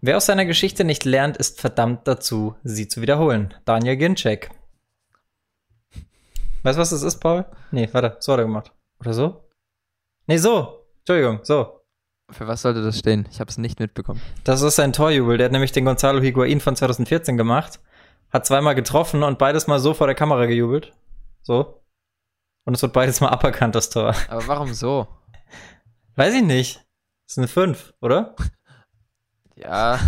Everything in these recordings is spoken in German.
Wer aus seiner Geschichte nicht lernt, ist verdammt dazu, sie zu wiederholen. Daniel Ginczek. Weißt du, was das ist, Paul? Nee, warte, so hat er gemacht. Oder so? Nee, so. Entschuldigung, so. Für was sollte das stehen? Ich habe es nicht mitbekommen. Das ist sein Torjubel. Der hat nämlich den Gonzalo Higuain von 2014 gemacht. Hat zweimal getroffen und beides mal so vor der Kamera gejubelt. So. Und es wird beides mal aberkannt, das Tor. Aber warum so? Weiß ich nicht. Das ist eine 5, oder? Ja,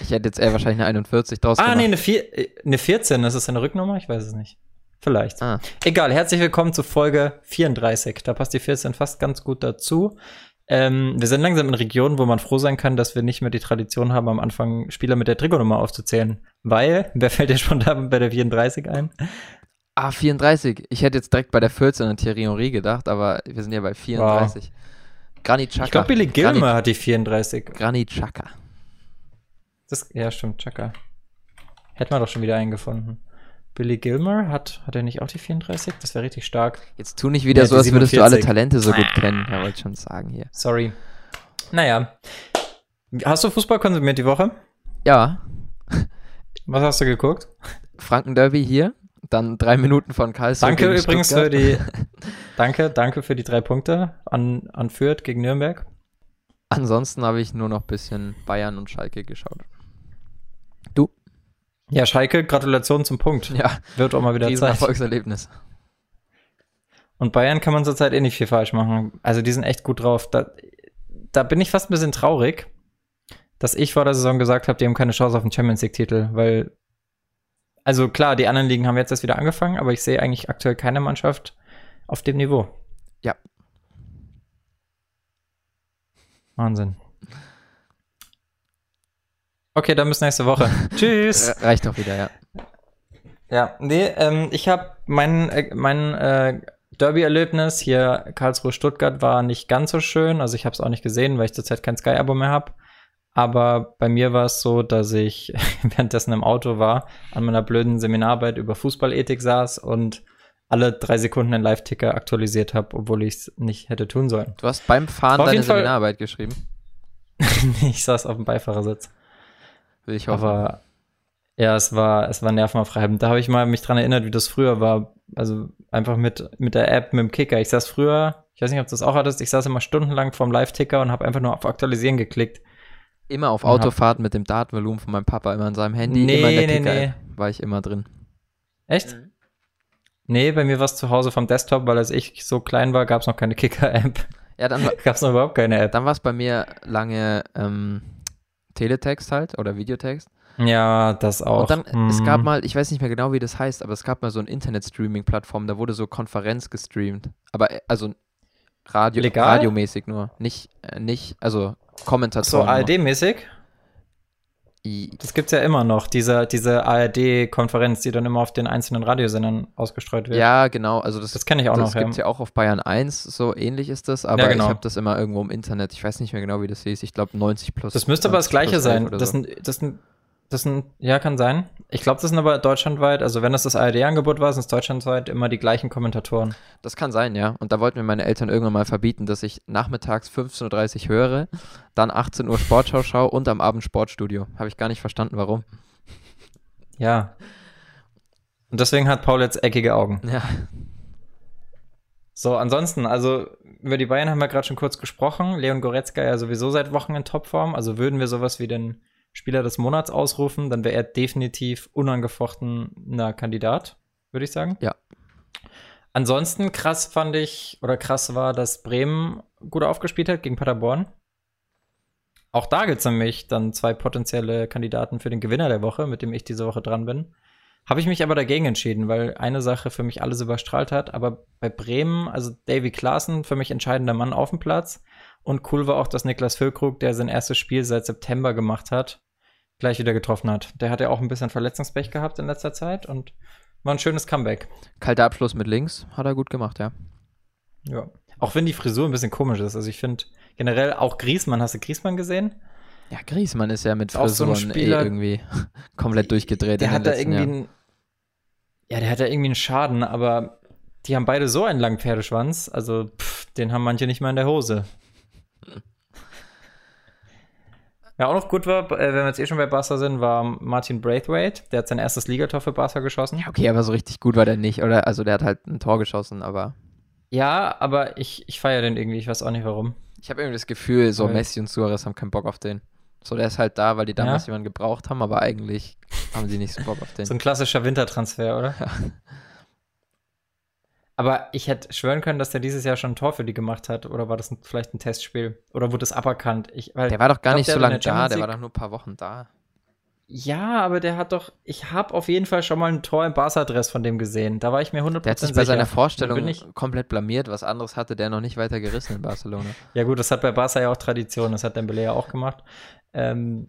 ich hätte jetzt eher wahrscheinlich eine 41 draus Ah, gemacht. nee, eine, vier, eine 14. Das ist eine Rücknummer? Ich weiß es nicht. Vielleicht. Ah. Egal, herzlich willkommen zu Folge 34. Da passt die 14 fast ganz gut dazu. Ähm, wir sind langsam in Regionen, wo man froh sein kann, dass wir nicht mehr die Tradition haben, am Anfang Spieler mit der Trikotnummer aufzuzählen. Weil, wer fällt dir spontan bei der 34 ein? Ah, 34. Ich hätte jetzt direkt bei der 14 an Thierry Henry gedacht, aber wir sind ja bei 34. Granit Xhaka. Ich glaube, Billy Gilmer Granit, hat die 34. Granit Xhaka. Das, ja, stimmt, Chaka. Hätten wir doch schon wieder einen gefunden. Billy Gilmer hat, hat er nicht auch die 34? Das wäre richtig stark. Jetzt tu nicht wieder Ja, so, als würdest du alle 47. Talente so gut kennen. Ja, wollte schon sagen hier. Sorry. Naja. Hast du Fußball konsumiert die Woche? Ja, Was hast du geguckt? Franken-Derby hier. Dann drei Minuten von Karlsruhe Danke übrigens Stuttgart. für die. Danke, danke für die drei Punkte an, an Fürth gegen Nürnberg. Ansonsten habe ich nur noch ein bisschen Bayern und Schalke geschaut. Ja, Schalke, Gratulation zum Punkt. Ja, Wird auch mal wieder riesen Zeit. Erfolgserlebnis. Und Bayern kann man zurzeit eh nicht viel falsch machen. Also die sind echt gut drauf. Da, da bin ich fast ein bisschen traurig, dass ich vor der Saison gesagt habe, die haben keine Chance auf den Champions League-Titel, weil, also klar, die anderen Ligen haben jetzt erst wieder angefangen, aber ich sehe eigentlich aktuell keine Mannschaft auf dem Niveau. Ja. Wahnsinn. Okay, dann bis nächste Woche. Tschüss. Re- Reicht doch wieder, ja. Ja, nee, ähm, ich habe mein, äh, mein äh, Derby-Erlebnis hier Karlsruhe-Stuttgart war nicht ganz so schön. Also ich habe es auch nicht gesehen, weil ich zurzeit kein Sky-Abo mehr habe. Aber bei mir war es so, dass ich währenddessen im Auto war, an meiner blöden Seminararbeit über Fußballethik saß und alle drei Sekunden einen Live-Ticker aktualisiert habe, obwohl ich es nicht hätte tun sollen. Du hast beim Fahren deine Fall- Seminararbeit geschrieben. ich saß auf dem Beifahrersitz. Will ich hoffen. Aber ja, es war, es war nervenaufreibend. Da habe ich mal mich dran erinnert, wie das früher war. Also einfach mit, mit der App, mit dem Kicker. Ich saß früher, ich weiß nicht, ob du das auch hattest, ich saß immer stundenlang vorm Live-Ticker und habe einfach nur auf Aktualisieren geklickt. Immer auf Autofahrten mit dem Datenvolumen von meinem Papa, immer in seinem Handy, Nee, immer in der nee, Kicker-App war ich immer drin. Echt? Nee, bei mir war es zu Hause vom Desktop, weil als ich so klein war, gab es noch keine Kicker-App. Ja, dann, gab es noch überhaupt keine App. dann war es bei mir lange ähm, Teletext halt oder Videotext. Ja, das auch. Und dann, es Mhm. gab mal, ich weiß nicht mehr genau, wie das heißt, aber es gab mal so eine Internet-Streaming-Plattform, da wurde so Konferenz gestreamt. Aber äh, also Radio, Legal? radiomäßig nur. Nicht, äh, nicht, also so Kommentatoren. nur. ARD-mäßig. Das gibt's ja immer noch, diese, diese ARD-Konferenz, die dann immer auf den einzelnen Radiosendern ausgestreut wird. Ja, genau. Also das, Das kenne ich auch das noch, gibt es ja auch auf Bayern 1, so ähnlich ist das, aber Ja, genau. ich habe das immer irgendwo im Internet. Ich weiß nicht mehr genau, wie das hieß. Ich glaube 90 plus. Das müsste aber das 90 plus gleiche 11 sein. Das so. sind, das sind, das sind, ja, kann sein. Ich glaube, das sind aber deutschlandweit, also wenn das das ARD-Angebot war, sind es deutschlandweit immer die gleichen Kommentatoren. Das kann sein, ja. Und da wollten mir meine Eltern irgendwann mal verbieten, dass ich nachmittags 15.30 Uhr höre, dann 18 Uhr Sportschau schaue und am Abend Sportstudio. Habe ich gar nicht verstanden, warum. Ja. Und deswegen hat Paul jetzt eckige Augen. Ja, So, ansonsten, also über die Bayern haben wir gerade schon kurz gesprochen. Leon Goretzka ja sowieso seit Wochen in Topform. Also würden wir sowas wie den Spieler des Monats ausrufen, dann wäre er definitiv unangefochtener Kandidat, würde ich sagen. Ja. Ansonsten krass fand ich, oder krass war, dass Bremen gut aufgespielt hat gegen Paderborn. Auch da gibt es nämlich dann zwei potenzielle Kandidaten für den Gewinner der Woche, mit dem ich diese Woche dran bin. Habe ich mich aber dagegen entschieden, weil eine Sache für mich alles überstrahlt hat. Aber bei Bremen, also Davy Klaassen, für mich entscheidender Mann auf dem Platz. Und cool war auch, dass Niklas Füllkrug, der sein erstes Spiel seit September gemacht hat, gleich wieder getroffen hat. Der hat ja auch ein bisschen Verletzungspech gehabt in letzter Zeit und war ein schönes Comeback. kalter Abschluss mit links, hat er gut gemacht, ja. Ja. Auch wenn die Frisur ein bisschen komisch ist. Also ich finde generell auch Griesmann, hast du Griesmann gesehen? Ja, Griezmann ist ja mit Ist auch so Frisuren Spieler- eh irgendwie komplett durchgedreht Der hat da irgendwie einen, ja, der hat da irgendwie einen Schaden, aber die haben beide so einen langen Pferdeschwanz, also pff, den haben manche nicht mal in der Hose. Wer auch noch gut war, äh, wenn wir jetzt eh schon bei Barca sind, war Martin Braithwaite. Der hat sein erstes Ligator für Barca geschossen. Ja, okay, aber so richtig gut war der nicht, oder? Also der hat halt ein Tor geschossen, aber. Ja, aber ich, ich feiere den irgendwie, ich weiß auch nicht warum. Ich habe irgendwie das Gefühl, so Weil- Messi und Suarez haben keinen Bock auf den. So, der ist halt da, weil die damals Ja? jemanden gebraucht haben, aber eigentlich haben sie nicht so Bock auf den. So ein klassischer Wintertransfer, oder? Ja. Aber ich hätte schwören können, dass der dieses Jahr schon ein Tor für die gemacht hat. Oder war das ein, vielleicht ein Testspiel? Oder wurde das aberkannt? Ich, Der war doch gar glaub, nicht so lange da, der war doch nur ein paar Wochen da. ja, aber der hat doch. Ich habe auf jeden Fall schon mal ein Tor im Barca-Dress von dem gesehen. Da war ich mir 100% Der hat sich sicher. bei seiner Bin Vorstellung ich- komplett blamiert. Was anderes hatte der noch nicht weiter gerissen in Barcelona. Ja, gut, das hat bei Barca ja auch Tradition. Das hat Dembele ja auch gemacht. Ähm,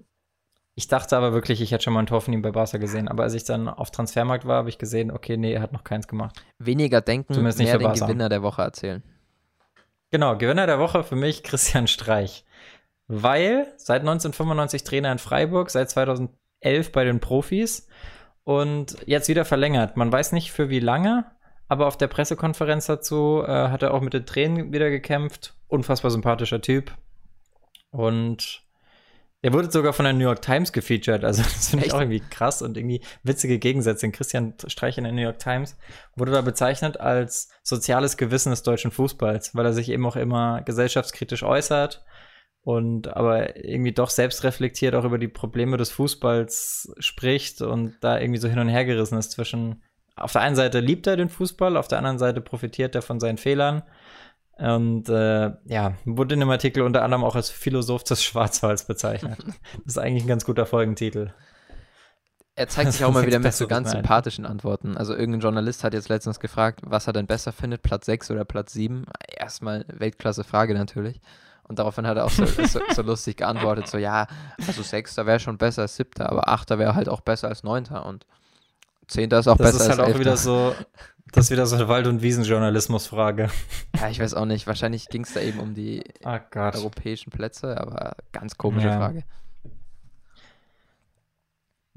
ich dachte aber wirklich, ich hätte schon mal ein Tor von ihm bei Barca gesehen. Aber als ich dann auf Transfermarkt war, habe ich gesehen, okay, nee, er hat noch keins gemacht. Weniger denken, Zumindest nicht mehr den. Gewinner der Woche erzählen. Genau, Gewinner der Woche für mich Christian Streich. Weil seit 1995 Trainer in Freiburg, seit 2011 bei den Profis und jetzt wieder verlängert. Man weiß nicht für wie lange, aber auf der Pressekonferenz dazu äh, hat er auch mit den Tränen wieder gekämpft. Unfassbar sympathischer Typ. Und er wurde sogar von der New York Times gefeatured. Also das finde ich auch irgendwie krass und irgendwie witzige Gegensätze. Christian Streich in der New York Times wurde da bezeichnet als soziales Gewissen des deutschen Fußballs, weil er sich eben auch immer gesellschaftskritisch äußert und aber irgendwie doch selbst reflektiert auch über die Probleme des Fußballs spricht und da irgendwie so hin und her gerissen ist zwischen auf der einen Seite liebt er den Fußball, auf der anderen Seite profitiert er von seinen Fehlern. Und äh, ja, wurde in dem Artikel unter anderem auch als Philosoph des Schwarzwalds bezeichnet. Das ist eigentlich ein ganz guter Folgentitel. Er zeigt sich auch mal wieder mit so ganz mehr. sympathischen Antworten. Also irgendein Journalist hat jetzt letztens gefragt, was er denn besser findet, Platz 6 oder Platz 7. Erstmal Weltklasse-Frage natürlich. Und daraufhin hat er auch so, so, so lustig geantwortet, so ja, also Sechster wäre schon besser als Siebter, aber Achter wäre halt auch besser als Neunter und Zehnter ist auch Das besser ist halt als auch wieder Elfter. so, das ist wieder so eine Wald- und Wiesenjournalismusfrage. Ja, ich weiß auch nicht, wahrscheinlich ging es da eben um die Gott. europäischen Plätze, aber ganz komische Ja. Frage.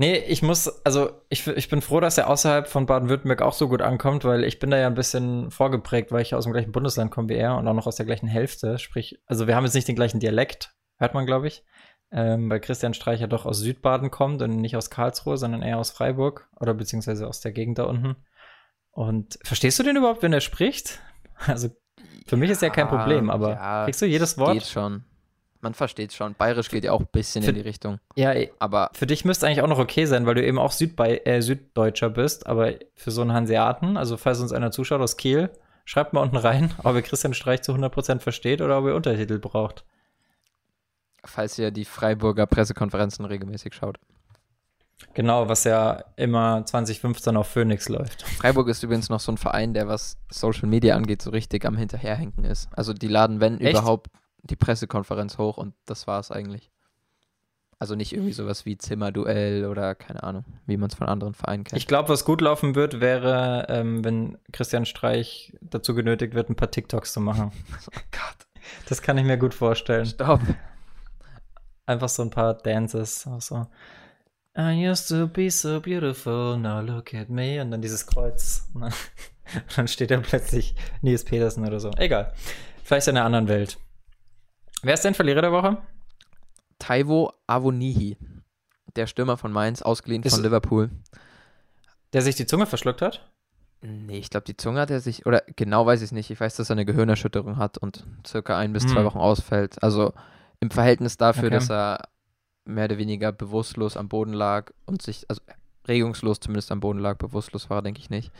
Nee, ich muss, also ich, ich bin froh, dass er außerhalb von Baden-Württemberg auch so gut ankommt, weil ich bin da ja ein bisschen vorgeprägt, weil ich aus dem gleichen Bundesland komme wie er und auch noch aus der gleichen Hälfte. Sprich, also wir haben jetzt nicht den gleichen Dialekt, hört man, glaube ich. Ähm, weil Christian Streicher doch aus Südbaden kommt und nicht aus Karlsruhe, sondern eher aus Freiburg oder beziehungsweise aus der Gegend da unten. Und verstehst du den überhaupt, wenn er spricht? Also für mich ist ja kein Problem, aber ja, kriegst du jedes Wort? Geht schon. Man versteht schon. Bayerisch geht ja auch ein bisschen Für- in die Richtung. Ja, Aber Für dich müsste eigentlich auch noch okay sein, weil du eben auch Südbei äh, Süddeutscher bist, aber für so einen Hanseaten, also falls uns einer zuschaut aus Kiel, schreibt mal unten rein, ob ihr Christian Streich zu 100% versteht oder ob ihr Untertitel braucht. Falls ihr die Freiburger Pressekonferenzen regelmäßig schaut. Genau, was ja immer 2015 auf Phoenix läuft. Freiburg ist übrigens noch so ein Verein, der was Social Media angeht, so richtig am Hinterherhenken ist. Also die laden, wenn Echt? überhaupt, die Pressekonferenz hoch und das war es eigentlich. Also nicht irgendwie sowas wie Zimmerduell oder keine Ahnung, wie man es von anderen Vereinen kennt. Ich glaube, was gut laufen wird, wäre, ähm, wenn Christian Streich dazu genötigt wird, ein paar TikToks zu machen. oh Gott. Das kann ich mir gut vorstellen. Stopp. Einfach so ein paar Dances. auch So. I used to be so beautiful, now look at me. Und dann dieses Kreuz. Und dann, dann steht da plötzlich Nils Petersen oder so. Egal. Vielleicht in einer anderen Welt. Wer ist denn Verlierer der Woche? Taiwo Avonihi, der Stürmer von Mainz, ausgeliehen Ist- von Liverpool. Der sich die Zunge verschluckt hat? Nee, ich glaube, die Zunge hat er sich, oder genau weiß ich es nicht. Ich weiß, dass er eine Gehirnerschütterung hat und circa ein bis zwei Hm. Wochen ausfällt. Also im Verhältnis dafür, Okay. dass er mehr oder weniger bewusstlos am Boden lag und sich, also regungslos zumindest am Boden lag, bewusstlos war er, denke ich nicht.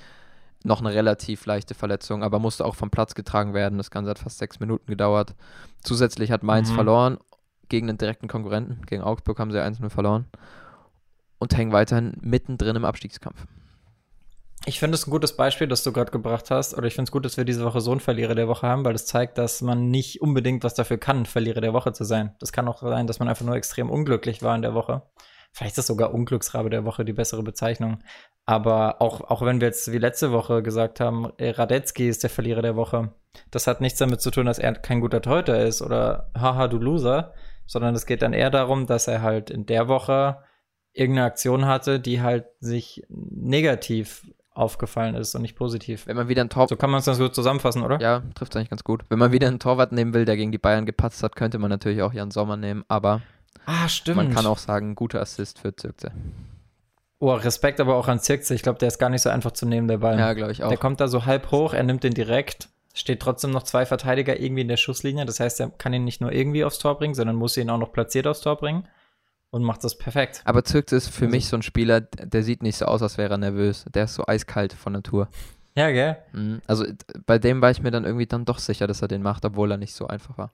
Noch eine relativ leichte Verletzung, aber musste auch vom Platz getragen werden. Das Ganze hat fast sechs Minuten gedauert. Zusätzlich hat Mainz Mhm. verloren gegen einen direkten Konkurrenten. Gegen Augsburg haben sie 1-0 verloren und hängen weiterhin mittendrin im Abstiegskampf. Ich finde es ein gutes Beispiel, das du gerade gebracht hast. Oder ich finde es gut, dass wir diese Woche so einen Verlierer der Woche haben, weil das zeigt, dass man nicht unbedingt was dafür kann, Verlierer der Woche zu sein. Das kann auch sein, dass man einfach nur extrem unglücklich war in der Woche. Vielleicht ist sogar Unglücksrabe der Woche die bessere Bezeichnung. Aber auch, auch wenn wir jetzt wie letzte Woche gesagt haben, äh, Radetzky ist der Verlierer der Woche, das hat nichts damit zu tun, dass er kein guter Torhüter ist oder haha, du Loser, sondern es geht dann eher darum, dass er halt in der Woche irgendeine Aktion hatte, die halt sich negativ aufgefallen ist und nicht positiv. Wenn man wieder ein Tor So kann man es ganz gut zusammenfassen, oder? Ja, trifft eigentlich ganz gut. Wenn man wieder einen Torwart nehmen will, der gegen die Bayern gepatzt hat, könnte man natürlich auch Jan Sommer nehmen, aber Ah, stimmt. Man kann auch sagen, guter Assist für Zirkze. Oh, Respekt aber auch an Zirkze. Ich glaube, der ist gar nicht so einfach zu nehmen, der Ball. Ja, glaube ich auch. Der kommt da so halb hoch, er nimmt den direkt. Steht trotzdem noch zwei Verteidiger irgendwie in der Schusslinie. Das heißt, er kann ihn nicht nur irgendwie aufs Tor bringen, sondern muss ihn auch noch platziert aufs Tor bringen. Und macht das perfekt. Aber Zirkze ist für Also- mich so ein Spieler, der sieht nicht so aus, als wäre er nervös. Der ist so eiskalt von Natur. Ja, gell? Mhm. Also bei dem war ich mir dann irgendwie dann doch sicher, dass er den macht, obwohl er nicht so einfach war.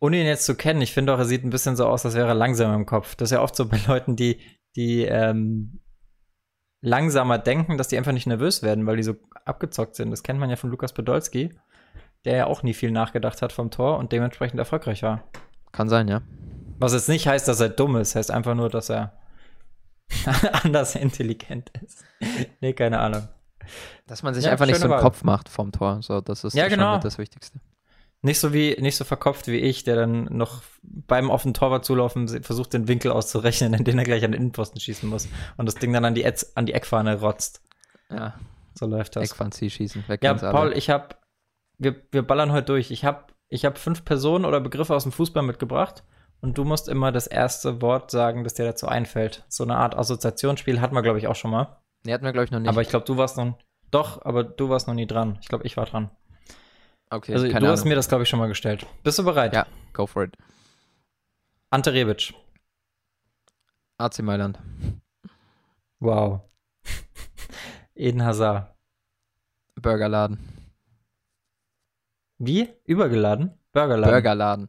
Ohne ihn jetzt zu kennen, ich finde auch, er sieht ein bisschen so aus, als wäre er langsam im Kopf. Das ist ja oft so bei Leuten, die, die ähm, langsamer denken, dass die einfach nicht nervös werden, weil die so abgezockt sind. Das kennt man ja von Lukas Podolski, der ja auch nie viel nachgedacht hat vom Tor und dementsprechend erfolgreich war. Kann sein, ja. Was jetzt nicht heißt, dass er dumm ist, heißt einfach nur, dass er anders intelligent ist. nee, keine Ahnung. Dass man sich Ja, einfach nicht so einen Wahl. Kopf macht vom Tor. So, das ist Ja, schon genau. das Wichtigste. Nicht so wie, nicht so verkopft wie ich, der dann noch beim den Torwart zulaufen versucht, den Winkel auszurechnen, in den er gleich an den Innenpfosten schießen muss und das Ding dann an die, Etz, an die Eckfahne rotzt. Ja, So läuft das. Eckfanzie schießen. Wer Ja, kennt's alle? Paul, ich habe, wir, wir ballern heute durch. Ich habe ich hab fünf Personen oder Begriffe aus dem Fußball mitgebracht und du musst immer das erste Wort sagen, das dir dazu einfällt. So eine Art Assoziationsspiel hatten wir, glaube ich, auch schon mal. Nee, hatten wir, glaube ich, noch nicht. Aber ich glaube, du warst noch, doch, aber du warst noch nie dran. Ich glaube, ich war dran. okay, also du hast Ahnung. mir das, glaube ich, schon mal gestellt. Bist du bereit? Ja. Go for it. Ante Rebic. AC Mailand. Wow. Eden Hazard. Burgerladen. Wie? Übergeladen? Burgerladen. Burgerladen.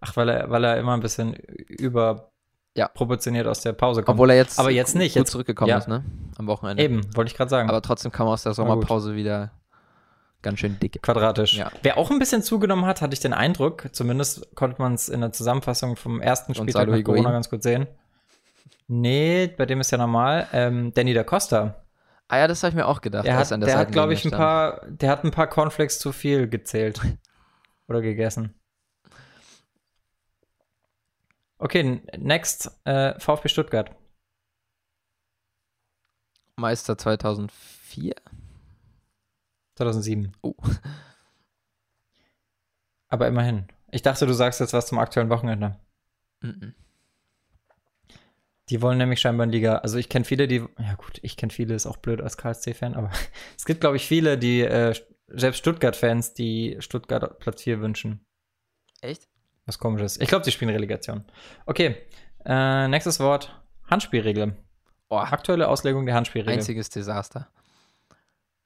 Ach, weil er, weil er immer ein bisschen über Ja. proportioniert aus der Pause kommt. Obwohl er jetzt Aber jetzt nicht, gut jetzt- zurückgekommen ja. ist, ne? Am Wochenende. Eben, wollte ich gerade sagen. Aber trotzdem kam er aus der. Sommerpause wieder ganz schön dick. quadratisch. Ja. Wer auch ein bisschen zugenommen hat, hatte ich den Eindruck, zumindest konnte man es in der Zusammenfassung vom ersten Spieltag Gonzalo Corona Higuain? ganz gut sehen. Nee, bei dem ist ja normal. Ähm, Danny da Costa. Ah ja, das habe ich mir auch gedacht. Der hat, der hat glaube ich, ein paar, der hat ein paar Cornflakes zu viel gezählt. Oder gegessen. Okay, next, äh, VfB Stuttgart. Meister 2004? 2007. Oh. Aber immerhin. Ich dachte, du sagst jetzt was zum aktuellen Wochenende. Mhm. Die wollen nämlich scheinbar in Liga. Also ich kenne viele, die. Ja gut, ich kenne viele, ist auch blöd als KSC-Fan, aber es gibt, glaube ich, viele, die, äh, selbst Stuttgart-Fans, die Stuttgart Platz 4 wünschen. Echt? Was komisches. Ich glaube, die spielen Relegation. Okay. Äh, nächstes Wort. Handspielregel. Oh, Aktuelle Auslegung der Handspielregel. einziges Desaster.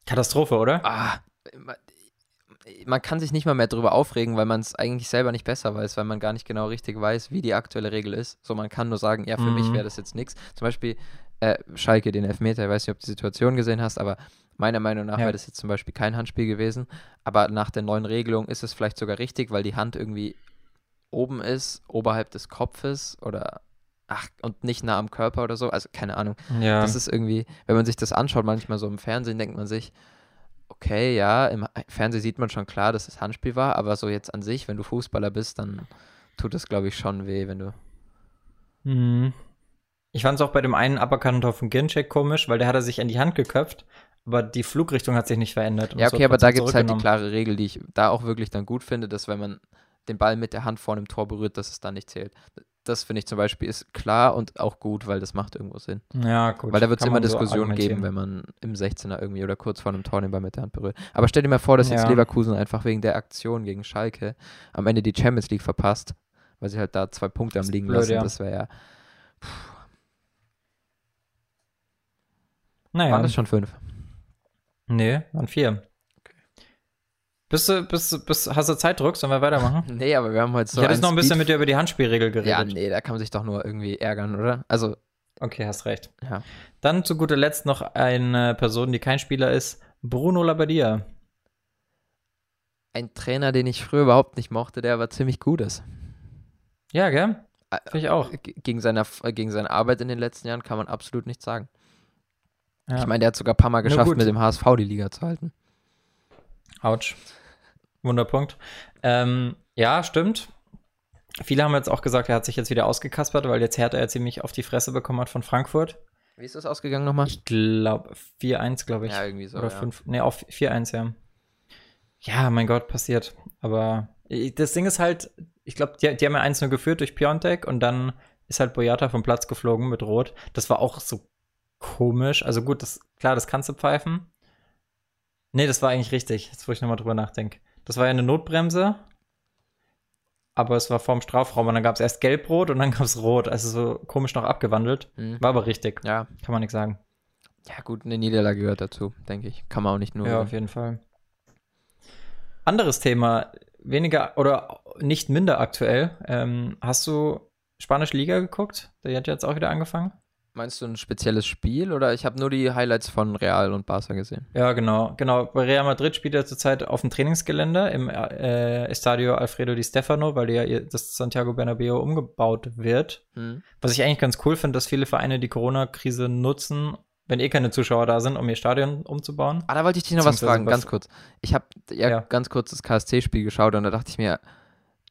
Katastrophe, oder? Ah, man, man kann sich nicht mal mehr drüber aufregen, weil man es eigentlich selber nicht besser weiß, weil man gar nicht genau richtig weiß, wie die aktuelle Regel ist. So, man kann nur sagen, ja, für Mhm. mich wäre das jetzt nichts. Zum Beispiel äh, Schalke, den Elfmeter, ich weiß nicht, ob du die Situation gesehen hast, aber meiner Meinung nach Ja. wäre das jetzt zum Beispiel kein Handspiel gewesen. Aber nach der neuen Regelung ist es vielleicht sogar richtig, weil die Hand irgendwie oben ist, oberhalb des Kopfes oder ach, und nicht nah am Körper oder so. Also keine Ahnung. Ja. Das ist irgendwie, wenn man sich das anschaut, manchmal so im Fernsehen, denkt man sich, okay, ja, im Fernsehen sieht man schon klar, dass es Handspiel war, aber so jetzt an sich, wenn du Fußballer bist, dann tut es, glaube ich, schon weh, wenn du. Mhm. Ich fand es auch bei dem einen Uppercut von Ginchek komisch, weil der hat er sich an die Hand geköpft, aber die Flugrichtung hat sich nicht verändert. Ja, okay, aber da gibt es halt die klare Regel, die ich da auch wirklich dann gut finde, dass wenn man den Ball mit der Hand vor einem Tor berührt, dass es dann nicht zählt. Das finde ich zum Beispiel ist klar und auch gut, weil das macht irgendwo Sinn. Ja, gut. Weil da wird es immer man so Diskussionen geben, wenn man im 16er irgendwie oder kurz vor einem Tor den Ball mit der Hand berührt. Aber stell dir mal vor, dass jetzt Ja. Leverkusen einfach wegen der Aktion gegen Schalke am Ende die Champions League verpasst, weil sie halt da zwei Punkte am liegen blöd, lassen. ja. Das wäre ja. Naja. Waren das schon fünf? Nee, waren vier. Bist du, bist, du- bist, hast du Zeitdruck? Sollen wir weitermachen? Nee, aber wir haben heute so. ich hätte jetzt noch ein bisschen mit dir über die Handspielregel geredet. Ja, nee, da kann man sich doch nur irgendwie ärgern, oder? Also, Okay, hast recht. ja. Dann zu guter Letzt noch eine Person, die kein Spieler ist. Bruno Labbadia. Ein Trainer, den ich früher überhaupt nicht mochte, der aber ziemlich gut ist. Ja, gell? Finde ich auch. Gegen seine, äh, gegen seine Arbeit in den letzten Jahren kann man absolut nichts sagen. Ja. Ich meine, der hat sogar ein paar Mal geschafft, mit dem HSV die Liga zu halten. Autsch. Wunderpunkt. Ähm, ja, stimmt. Viele haben jetzt auch gesagt, er hat sich jetzt wieder ausgekaspert, weil jetzt Hertha ja ziemlich auf die Fresse bekommen hat von Frankfurt. Wie ist das ausgegangen nochmal? Ich glaube, 4-1, glaube ich. Ja, irgendwie so. Oder ja. 5. Nee, auf 4-1, ja. Ja, mein Gott, passiert. Aber das Ding ist halt, ich glaube, die, die haben ja eins nur geführt durch Piontek und dann ist halt Boyata vom Platz geflogen mit Rot. Das war auch so komisch. Also gut, das, klar, das kannst du pfeifen. Nee, das war eigentlich richtig, jetzt wo ich nochmal drüber nachdenke. Das war ja eine Notbremse, aber es war vorm Strafraum und dann gab es erst Gelb-Rot und dann gab es Rot. Also so komisch noch abgewandelt. Mhm. War aber richtig, Ja. kann man nichts sagen. Ja, gut, eine Niederlage gehört dazu, denke ich. Kann man auch nicht nur. Ja, auf jeden Fall. Anderes Thema, weniger oder nicht minder aktuell. Ähm, hast du Spanische Liga geguckt? Die hat jetzt auch wieder angefangen. Meinst du ein spezielles Spiel oder ich habe nur die Highlights von Real und Barca gesehen? Ja, genau. Genau. Bei Real Madrid spielt er zurzeit auf dem Trainingsgelände im äh, Estadio Alfredo Di Stefano, weil ja das Santiago Bernabeo umgebaut wird. Hm. Was ich eigentlich ganz cool finde, dass viele Vereine die Corona-Krise nutzen, wenn eh keine Zuschauer da sind, um ihr Stadion umzubauen. Ah, da wollte ich dich noch was fragen, ganz kurz. Ich habe ja, Ja. ganz kurz das KSC-Spiel geschaut und da dachte ich mir,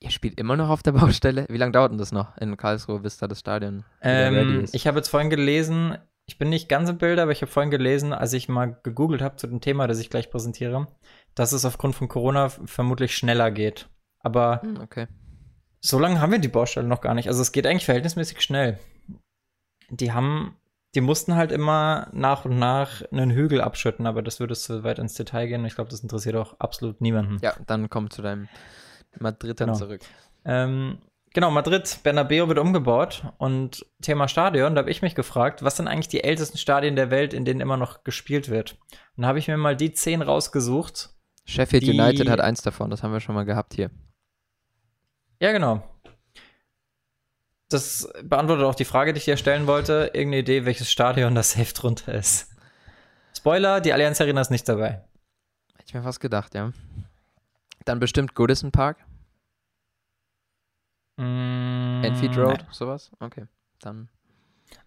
ihr spielt immer noch auf der Baustelle? Wie lange dauert denn das noch in Karlsruhe, bis da das Stadion Ähm, ich habe jetzt vorhin gelesen, ich bin nicht ganz im Bild, aber ich habe vorhin gelesen, als ich mal gegoogelt habe zu dem Thema, das ich gleich präsentiere, dass es aufgrund von Corona vermutlich schneller geht. Aber Hm, okay. so lange haben wir die Baustelle noch gar nicht. Also es geht eigentlich verhältnismäßig schnell. Die haben, die mussten halt immer nach und nach einen Hügel abschütten, aber das würde zu weit ins Detail gehen. Ich glaube, das interessiert auch absolut niemanden. Ja, dann komm zu deinem Madrider Genau. zurück. Ähm, genau, Madrid, Bernabeu wird umgebaut und Thema Stadion, da habe ich mich gefragt, was sind eigentlich die ältesten Stadien der Welt, in denen immer noch gespielt wird? Und da habe ich mir mal die zehn rausgesucht. Sheffield Die- United hat eins davon, das haben wir schon mal gehabt hier. Ja, genau. Das beantwortet auch die Frage, die ich dir stellen wollte. Irgendeine Idee, welches Stadion da safe drunter ist? Spoiler, die Allianz Arena ist nicht dabei. Hätte ich mir fast gedacht, ja. Dann bestimmt Goodison Park, Mm, Enfield Road, nein. sowas. Okay, dann.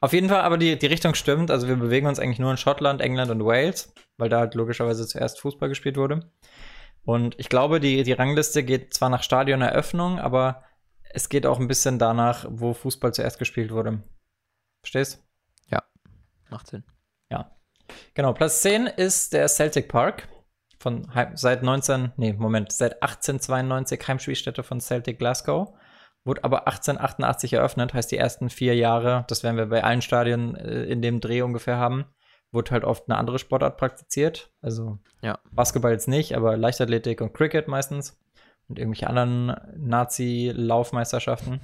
Auf jeden Fall, aber die, die Richtung stimmt. Also wir bewegen uns eigentlich nur in Schottland, England und Wales, weil da halt logischerweise zuerst Fußball gespielt wurde. Und ich glaube, die, die Rangliste geht zwar nach Stadioneröffnung, aber es geht auch ein bisschen danach, wo Fußball zuerst gespielt wurde. Verstehst? Macht Sinn. Genau, Platz 10 ist der Celtic Park. Von seit 19, nee, Moment, seit 1892 Heimspielstätte von Celtic Glasgow. Wurde aber 1888 eröffnet, heißt die ersten vier Jahre, das werden wir bei allen Stadien äh, in dem Dreh ungefähr haben, wurde halt oft eine andere Sportart praktiziert. Also Ja. Basketball jetzt nicht, aber Leichtathletik und Cricket meistens. Und irgendwelche anderen Nazi-Laufmeisterschaften.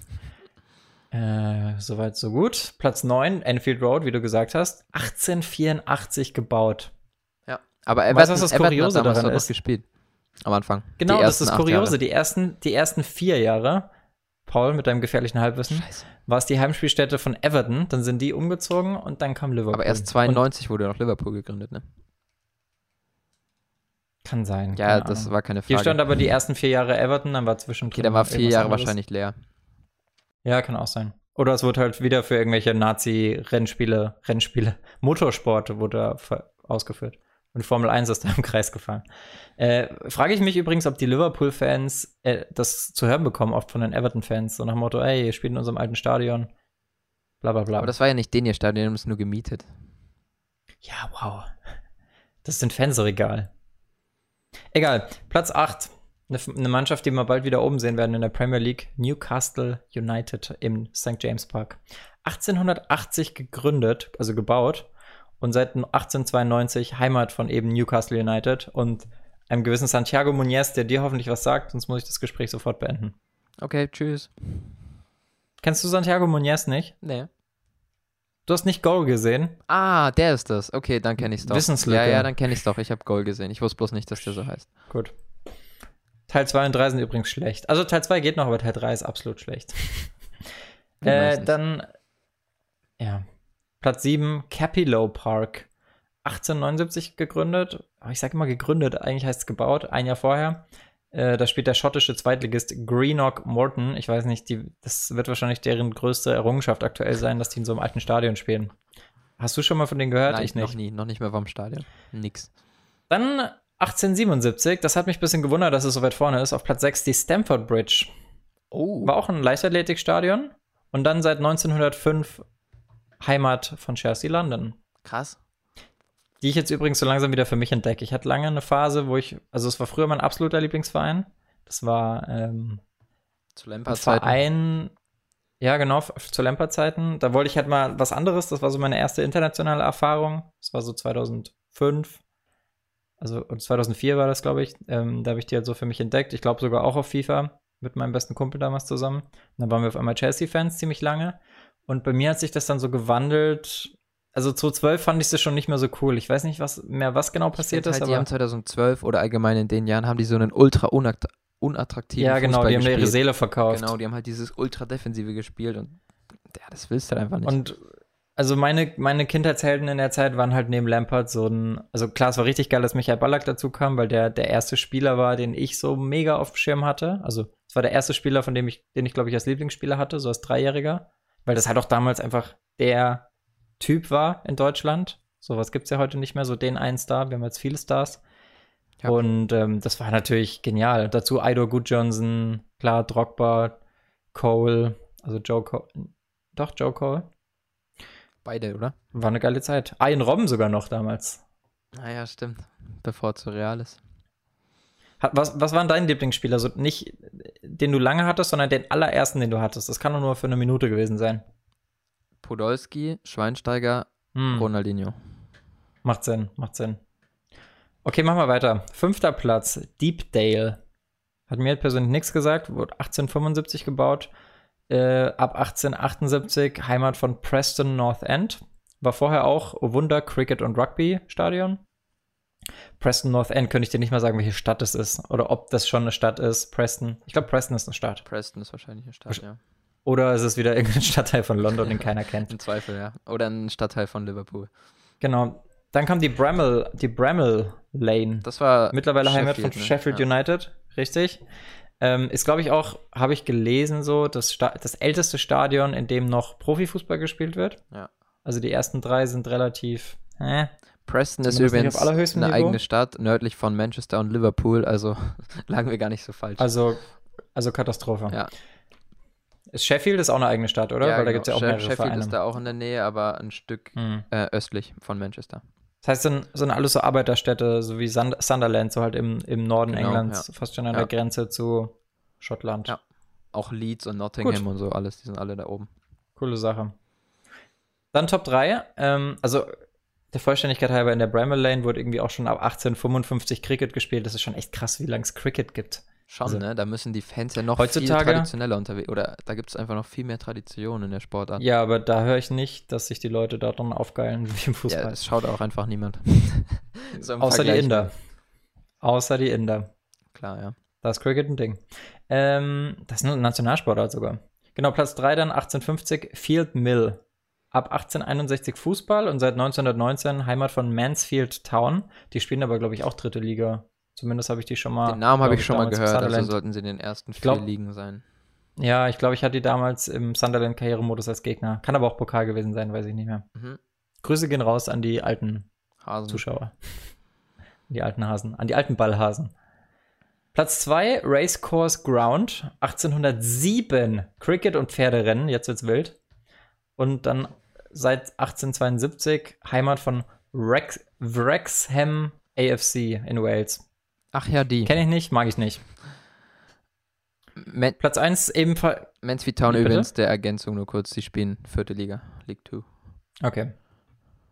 Äh, soweit, so gut. Platz 9, Enfield Road, wie du gesagt hast. 1884 gebaut. Aber Weißt Everton, du, was das Everton Kuriose hat damals daran ist? gespielt. Am Anfang. Genau, das ist Kuriose. Die ersten, die ersten vier Jahre, Paul, mit deinem gefährlichen Halbwissen, Scheiße. war es die Heimspielstätte von Everton. Dann sind die umgezogen und dann kam Liverpool. Aber erst Und 92 wurde noch Liverpool gegründet, ne? kann sein. Ja, das Ahnung. war keine Frage. Hier stand aber die ersten vier Jahre Everton, dann war zwischendrin. okay, dann war vier Jahre anderes. wahrscheinlich leer. Ja, kann auch sein. Oder es wurde halt wieder für irgendwelche Nazi-Rennspiele, Rennspiele, Motorsport wurde ausgeführt. Und Formel 1 ist da im Kreis gefahren. Äh, frage ich mich übrigens, ob die Liverpool-Fans äh, das zu hören bekommen, oft von den Everton-Fans, so nach dem Motto, ey, ihr spielt in unserem alten Stadion. Bla bla bla. Aber das war ja nicht den ihr Stadion, haben es nur gemietet. ja, wow. Das ist den Fans so egal. Egal, Platz 8. Eine, eine Mannschaft, die wir bald wieder oben sehen werden in der Premier League. Newcastle United im St. James Park. 1880 gegründet, also gebaut. Und seit 1892 Heimat von eben Newcastle United und einem gewissen Santiago Muñez, der dir hoffentlich was sagt, sonst muss ich das Gespräch sofort beenden. Okay, tschüss. Kennst du Santiago Muñez nicht? Nee. Du hast nicht Goal gesehen? Ah, der ist das. Okay, dann kenne ich es doch. Wissenslücke. Ja, ja, dann kenne ich es doch. Ich habe Goal gesehen. Ich wusste bloß nicht, dass der so heißt. Gut. Teil 2 und 3 sind übrigens schlecht. Also Teil 2 geht noch, aber Teil 3 ist absolut schlecht. Äh, dann, ja. Platz 7, Capillo Park. 1879 gegründet. Aber ich sage immer gegründet, eigentlich heißt es gebaut, ein Jahr vorher. Äh, da spielt der schottische Zweitligist Greenock Morton. Ich weiß nicht, die, das wird wahrscheinlich deren größte Errungenschaft aktuell sein, dass die in so einem alten Stadion spielen. Hast du schon mal von denen gehört? Nein, ich nicht. noch nie. Noch nicht mehr vom Stadion. Nix. Dann 1877, das hat mich ein bisschen gewundert, dass es so weit vorne ist. Auf Platz 6 die Stamford Bridge. Oh. War auch ein Leichtathletikstadion. Und dann seit 1905 Heimat von Chelsea London. Krass. Die ich jetzt übrigens so langsam wieder für mich entdecke. Ich hatte lange eine Phase, wo ich, also es war früher mein absoluter Lieblingsverein. Das war ähm, Zu Lampard-Zeiten. Verein, ja genau, zu Lampard-Zeiten. Da wollte ich halt mal was anderes. Das war so meine erste internationale Erfahrung. Das war so 2005. Also und 2004 war das, glaube ich. Ähm, da habe ich die halt so für mich entdeckt. Ich glaube sogar auch auf FIFA mit meinem besten Kumpel damals zusammen. Und dann waren wir auf einmal Chelsea-Fans ziemlich lange. Und bei mir hat sich das dann so gewandelt. Also 2012 fand ich sie schon nicht mehr so cool. Ich weiß nicht was mehr, was genau passiert ist, halt, die aber haben 2012 oder allgemein in den Jahren haben die so einen ultra unattraktiven ja genau, Fußball die haben ihre gespielt. Seele verkauft. Genau, die haben halt dieses ultra defensive gespielt und ja, das willst du halt einfach nicht. Und also meine, meine Kindheitshelden in der Zeit waren halt neben Lampard so ein, also klar, es war richtig geil, dass Michael Ballack dazu kam, weil der der erste Spieler war, den ich so mega auf dem Schirm hatte. Also es war der erste Spieler, von dem ich, den ich glaube ich als Lieblingsspieler hatte, so als Dreijähriger, weil das halt auch damals einfach der Typ war in Deutschland. Sowas gibt's ja heute nicht mehr, so den einen Star. Wir haben jetzt viele Stars. Ja. Und ähm, das war natürlich genial. Dazu Ido Good Johnson, klar, Drogba, Cole, also Joe Cole. Doch, Joe Cole. Beide, oder? War eine geile Zeit. Ian Robben sogar noch damals. Naja, stimmt. Bevor es so real ist. Was, was war dein Lieblingsspieler? So nicht den du lange hattest, sondern den allerersten, den du hattest. Das kann doch nur für eine Minute gewesen sein. Podolski, Schweinsteiger, Hm, Ronaldinho. Macht Sinn, macht Sinn. Okay, machen wir weiter. Fünfter Platz, Deepdale. Hat mir persönlich nichts gesagt, wurde 1875 gebaut. Äh, ab 1878 Heimat von Preston North End. War vorher auch, Wunder, Cricket- und Rugby-Stadion. Preston North End könnte ich dir nicht mal sagen, welche Stadt es ist. Oder ob das schon eine Stadt ist. Preston. Ich glaube, Preston ist eine Stadt. Preston ist wahrscheinlich eine Stadt, ja. Oder ist es wieder irgendein Stadtteil von London, den keiner kennt. Im Zweifel, ja. Oder ein Stadtteil von Liverpool. Genau. Dann kam die Bramall, die Bramall Lane. Das war Mittlerweile Heimat von Sheffield, ne? Sheffield Ja. United, richtig. Ähm, ist, glaube ich, auch, habe ich gelesen, so, das, Sta das älteste Stadion, in dem noch Profifußball gespielt wird. Ja. Also die ersten drei sind relativ. Äh. Preston ist übrigens eine Niveau. eigene Stadt, nördlich von Manchester und Liverpool, also lagen wir gar nicht so falsch. Also, also Katastrophe. Ja. Ist Sheffield ist auch eine eigene Stadt, oder? Weil da genau. gibt es ja auch mehrere Sheffield Vereine. ist da auch in der Nähe, aber ein Stück Hm. äh, östlich von Manchester. Das heißt, sind, sind alles so Arbeiterstädte, so wie Sund Sunderland, so halt im, im Norden Genau, Englands, fast schon an Ja. der Grenze zu Schottland. Ja. Auch Leeds und Nottingham Gut. und so alles, die sind alle da oben. Coole Sache. Dann Top 3. Ähm, also der Vollständigkeit halber in der Bramall Lane wurde irgendwie auch schon ab 1855 Cricket gespielt. Das ist schon echt krass, wie lange es Cricket gibt. Schon, Also, ne? Da müssen die Fans ja noch heutzutage- viel traditioneller unterwegs. Oder da gibt es einfach noch viel mehr Tradition in der Sportart. Ja, aber da höre ich nicht, dass sich die Leute daran aufgeilen wie im Ja, Fußball. das schaut auch einfach niemand. So Außer die Vergleich, Inder. ne? Außer die Inder. Klar, ja. Da ist Cricket ein Ding. Ähm, das ist ein Nationalsportart sogar. Genau, Platz 3 dann 1850 Field Mill. Ab 1861 Fußball und seit 1919 Heimat von Mansfield Town. Die spielen aber, glaube ich, auch dritte Liga. Zumindest habe ich die schon mal. Den Namen habe glaub ich schon mal gehört, also sollten sie in den ersten vier glaub- Ligen sein. Ja, ich glaube, ich hatte die damals im Sunderland-Karrieremodus als Gegner. Kann aber auch Pokal gewesen sein, weiß ich nicht mehr. Mhm. Grüße gehen raus an die alten Hasen. Zuschauer. Die alten Hasen. An die alten Ballhasen. Platz 2, Racecourse Ground. 1807 Cricket und Pferderennen. Jetzt wird's wild. Und dann seit 1872 Heimat von Rex Wrexham AFC in Wales. Ach ja, die. Kenne ich nicht, mag ich nicht. Man Platz 1 ebenfalls. Mansfield Town bitte? übrigens, der Ergänzung nur kurz, die spielen vierte Liga, League 2. Okay.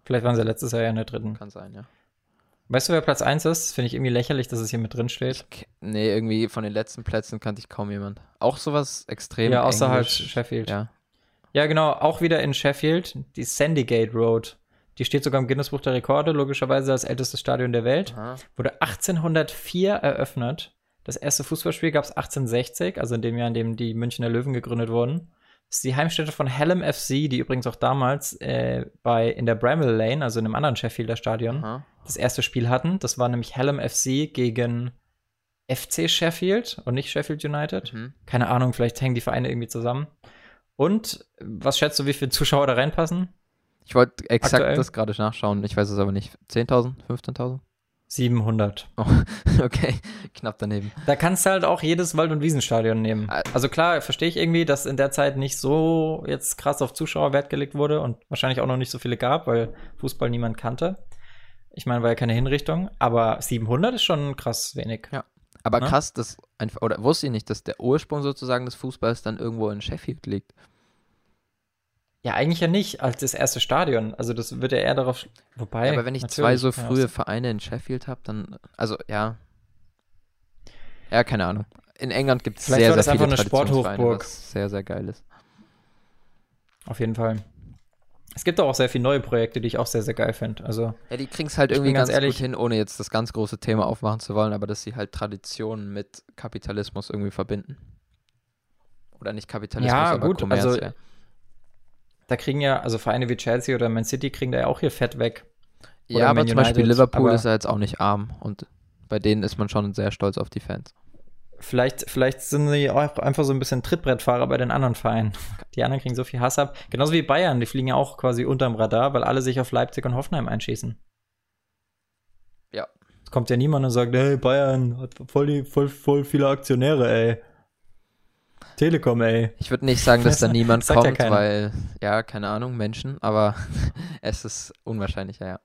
Vielleicht waren sie letztes Jahr ja in der dritten. Kann sein, ja. Weißt du, wer Platz 1 ist? Finde ich irgendwie lächerlich, dass es hier mit drin steht. K- Nee, irgendwie von den letzten Plätzen kannte ich kaum jemand. Auch sowas extrem Ja, außer halt Englisch. Sheffield. Ja. Ja, genau, auch wieder in Sheffield, die Sandygate Road. Die steht sogar im Guinness Buch der Rekorde, logischerweise als ältestes Stadion der Welt. Aha. Wurde 1804 eröffnet. Das erste Fußballspiel gab es 1860, also in dem Jahr, in dem die Münchner Löwen gegründet wurden. Das ist die Heimstätte von Hallam FC, die übrigens auch damals äh, bei, in der Bramall Lane, also in einem anderen Sheffielder Stadion, Aha. das erste Spiel hatten. Das war nämlich Hallam FC gegen FC Sheffield und nicht Sheffield United. Mhm. Keine Ahnung, vielleicht hängen die Vereine irgendwie zusammen. Und was schätzt du, wie viele Zuschauer da reinpassen? Ich wollte exakt Aktuell? das gerade nachschauen, ich weiß es aber nicht. 10.000? 15.000? 700. Oh, okay, knapp daneben. Da kannst du halt auch jedes Wald- und Wiesenstadion nehmen. Ah. Also klar, verstehe ich irgendwie, dass in der Zeit nicht so jetzt krass auf Zuschauer Wert gelegt wurde und wahrscheinlich auch noch nicht so viele gab, weil Fußball niemand kannte. Ich meine, war ja keine Hinrichtung, aber 700 ist schon krass wenig. Ja. Aber Ne? krass, das einfach, oder wusste ich nicht, dass der Ursprung sozusagen des Fußballs dann irgendwo in Sheffield liegt. Ja, eigentlich ja nicht als das erste Stadion. Also das wird ja eher darauf. Wobei. Ja, aber wenn ich zwei so ja, frühe Vereine in Sheffield habe, dann, also ja. Ja, keine Ahnung. In England gibt es sehr, war sehr das einfach viele eine Sporthochburg. was sehr, sehr geil ist. Auf jeden Fall. Es gibt auch sehr viele neue Projekte, die ich auch sehr, sehr geil finde. Also, Ja, die kriegen es halt irgendwie ganz ganz, ehrlich- gut hin, ohne jetzt das ganz große Thema aufmachen zu wollen, aber dass sie halt Traditionen mit Kapitalismus irgendwie verbinden. Oder nicht Kapitalismus, Ja, aber gut, Kommerz, also- ja. Da kriegen ja, also Vereine wie Chelsea oder Man City kriegen da ja auch hier Fett weg. oder Ja, aber zum Beispiel Liverpool ist ja jetzt auch nicht arm und bei denen ist man schon sehr stolz auf die Fans. Vielleicht, vielleicht sind sie auch einfach so ein bisschen Trittbrettfahrer bei den anderen Vereinen. Die anderen kriegen so viel Hass ab. Genauso wie Bayern, die fliegen ja auch quasi unterm Radar, weil alle sich auf Leipzig und Hoffenheim einschießen. Ja. Es kommt ja niemand und sagt, hey, Bayern hat voll, voll, voll viele Aktionäre, ey. Telekom, ey. Ich würde nicht sagen, dass da niemand ja kommt, keiner. weil, ja, keine Ahnung, Menschen, aber es ist unwahrscheinlicher, ja.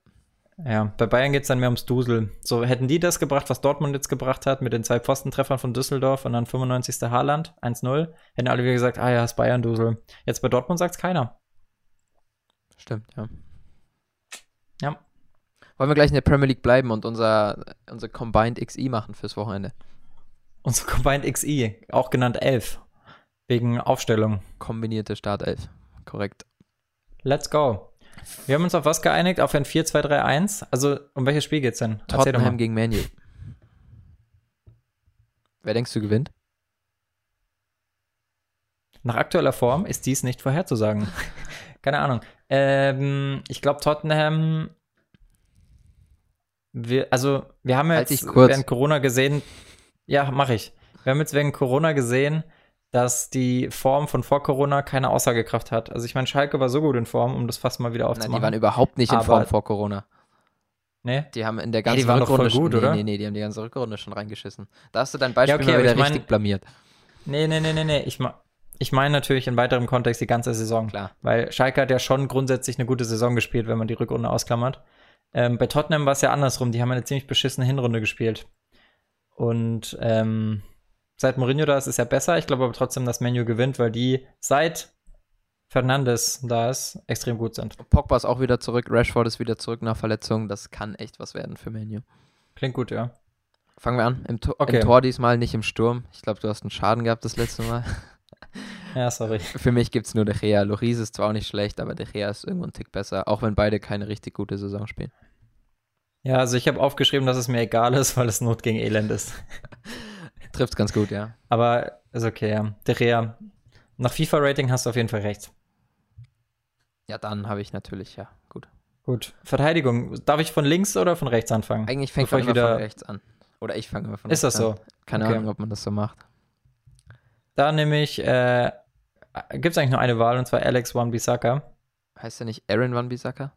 Ja, bei Bayern geht es dann mehr ums Dusel. So, hätten die das gebracht, was Dortmund jetzt gebracht hat, mit den zwei Pfostentreffern von Düsseldorf und dann 95. Haaland, 1-0, hätten alle wieder gesagt, ah ja, ist Bayern-Dusel. Jetzt bei Dortmund sagt es keiner. Stimmt, ja. Ja. Wollen wir gleich in der Premier League bleiben und unser, unser Combined XI machen fürs Wochenende? Unser Combined XI, auch genannt 11, wegen Aufstellung. Kombinierte Startelf. Korrekt. Let's go. Wir haben uns auf was geeinigt? Auf ein 4-2-3-1? Also, um welches Spiel geht's denn? Erzähl Tottenham gegen Manu. Wer denkst du gewinnt? Nach aktueller Form ist dies nicht vorherzusagen. Keine Ahnung. Ähm, ich glaube, Tottenham. Wir, also, wir haben Halt jetzt kurz. während Corona gesehen. Ja, mache ich. Wir haben jetzt während Corona gesehen, dass die Form von vor Corona keine Aussagekraft hat. Also, ich meine, Schalke war so gut in Form, um das fast mal wieder Nein, aufzumachen. die waren überhaupt nicht in Aber- Form vor Corona. nee? Die haben in der ganzen voll Rückrunde gut, schon, oder? Nee, nee, nee, die haben die ganze Rückrunde schon reingeschissen. Da hast du dein Beispiel okay, mal wieder ich mein- richtig blamiert. Nee, nee, nee, nee, nee. Ich, ma- ich meine natürlich in weiterem Kontext die ganze Saison. Klar. Weil Schalke hat ja schon grundsätzlich eine gute Saison gespielt, wenn man die Rückrunde ausklammert. Ähm, bei Tottenham war es ja andersrum. Die haben eine ziemlich beschissene Hinrunde gespielt. Und ähm, seit Mourinho da ist es ja besser. Ich glaube aber trotzdem, dass Menu gewinnt, weil die seit Fernandes da ist, extrem gut sind. Pogba ist auch wieder zurück, Rashford ist wieder zurück nach Verletzung. Das kann echt was werden für Menu. Klingt gut, ja. Fangen wir an. Im, Tor- Okay. Im Tor diesmal, nicht im Sturm. Ich glaube, du hast einen Schaden gehabt das letzte Mal. Ja, sorry. Für mich gibt es nur De Gea. Loris ist zwar auch nicht schlecht, aber De Gea ist irgendwo ein Tick besser, auch wenn beide keine richtig gute Saison spielen. Ja, also ich habe aufgeschrieben, dass es mir egal ist, weil es Not gegen Elend ist. Trifft ganz gut, ja. Aber ist okay, ja. De Gea. Nach FIFA-Rating hast du auf jeden Fall recht. Ja, dann habe ich natürlich, ja, gut. Gut. Verteidigung. Darf ich von links oder von rechts anfangen? Eigentlich fängt man ich immer wieder- von rechts an. Oder ich fange immer von Ist rechts das an. so? Keine Okay. Ahnung, ob man das so macht. Da nehme ich, äh, gibt es eigentlich nur eine Wahl und zwar Alex Wan-Bissaka. Heißt der nicht Aaron Van Bissaka?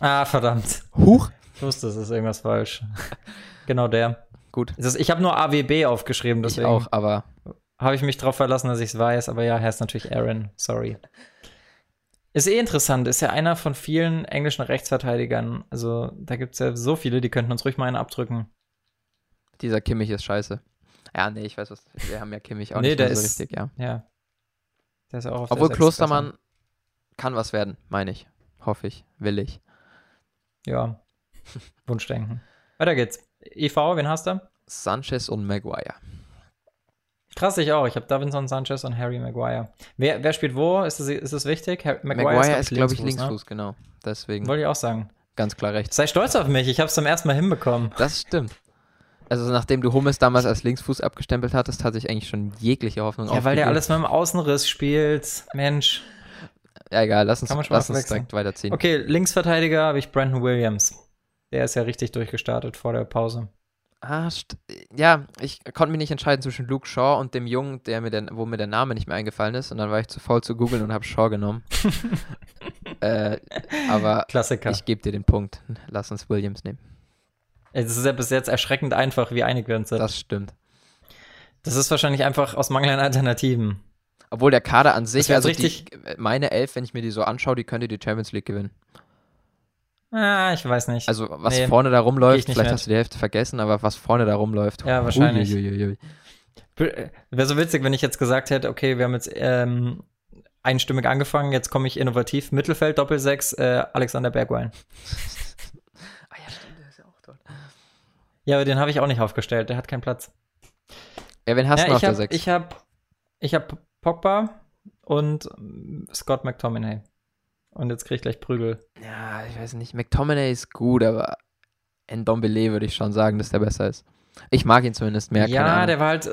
Ah, verdammt. Huch! Ich wusste, es ist irgendwas falsch. genau der. Gut. Ist, ich habe nur AWB aufgeschrieben, Ich deswegen auch, aber habe ich mich drauf verlassen, dass ich es weiß. Aber ja, er ist natürlich Aaron. Sorry. Ist eh interessant. Ist ja einer von vielen englischen Rechtsverteidigern. Also da gibt es ja so viele, die könnten uns ruhig mal einen abdrücken. dieser Kimmich ist scheiße. Ja, nee, ich weiß was. Wir haben ja Kimmich auch Nee, nicht der mehr so ist- richtig, ja. Ja. Der ist auch auf Obwohl Klostermann kann was werden, meine ich. Hoffe ich, will ich. Ja. Wunschdenken. Weiter geht's. EV, wen hast du? Sanchez und Maguire. Krass, ich auch. Ich habe Davinson Sanchez und Harry Maguire. Wer, wer spielt wo? Ist das, ist das wichtig? Har- Maguire, ist, glaube ich, ne? Linksfuß, genau. Deswegen Wollte ich auch sagen. ganz klar rechts. Sei stolz auf mich. Ich habe es zum ersten Mal hinbekommen. Das stimmt. Also nachdem du Hummels damals als Linksfuß abgestempelt hattest, hatte ich eigentlich schon jegliche Hoffnung Ja, weil der alles mit dem Außenriss spielt. Mensch. Ja, egal, lass uns, lass uns direkt weiterziehen. Okay, Linksverteidiger habe ich Brandon Williams. Der ist ja richtig durchgestartet vor der Pause. Ah, ja, ich konnte mich nicht entscheiden zwischen Luke Shaw und dem Jungen, der mir der, wo mir der Name nicht mehr eingefallen ist. Und dann war ich zu faul zu googeln und habe Shaw genommen. äh, aber Klassiker. ich gebe dir den Punkt. Lass uns Williams nehmen. Es ist ja bis jetzt erschreckend einfach, wie einig wir uns sind. Das, Das stimmt. ist wahrscheinlich einfach aus Mangel an Alternativen. Obwohl der Kader an sich, also die, meine Elf, wenn ich mir die so anschaue, die könnte die Champions League gewinnen. Ah, ich weiß nicht. Also, was Nee, vorne da rumläuft, vielleicht mit. hast du die Hälfte vergessen, aber was vorne da rumläuft. Ja, wahrscheinlich. Uiuiuiui. Wäre so witzig, wenn ich jetzt gesagt hätte, okay, wir haben jetzt ähm, einstimmig angefangen, jetzt komme ich innovativ. Mittelfeld, Doppelsechs, äh, Alexander Bergwein. Ah ja, stimmt, der ist ja auch dort. Ja, aber den habe ich auch nicht aufgestellt, der hat keinen Platz. Ja, wen hast ja, du auf ich der habe 6? ich hab, ich hab Pogba und ähm, Scott McTominay. Und jetzt kriege ich gleich Prügel. Ja, ich weiß nicht. McTominay ist gut, aber Ndombele würde ich schon sagen, dass der besser ist. Ich mag ihn zumindest mehr. ja, der war halt,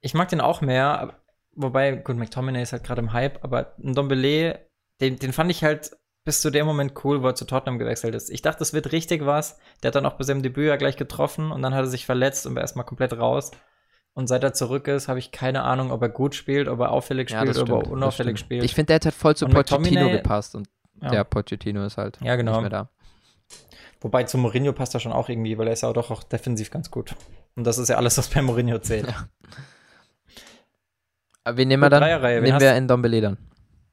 ich mag den auch mehr, wobei, gut, McTominay ist halt gerade im Hype, aber ein Dombele, den, den fand ich halt bis zu dem Moment cool, wo er zu Tottenham gewechselt ist. Ich dachte, das wird richtig was. Der hat dann auch bei seinem Debüt ja gleich getroffen und dann hat er sich verletzt und war erstmal komplett raus. Und seit er zurück ist, habe ich keine Ahnung, ob er gut spielt, ob er auffällig Ja, spielt, das ob er stimmt, unauffällig stimmt. spielt. Ich finde, der hat halt voll zu Und Pochettino McTominay- gepasst und Ja. der Pochettino ist halt Ja, genau. nicht mehr da. Wobei zu Mourinho passt er schon auch irgendwie, weil er ist ja auch doch auch defensiv ganz gut. Und das ist ja alles, was bei Mourinho zählt. Ja. Aber wen nehmen wir dann? Dreierreihe, Nehmen wir du? Ndombele dann.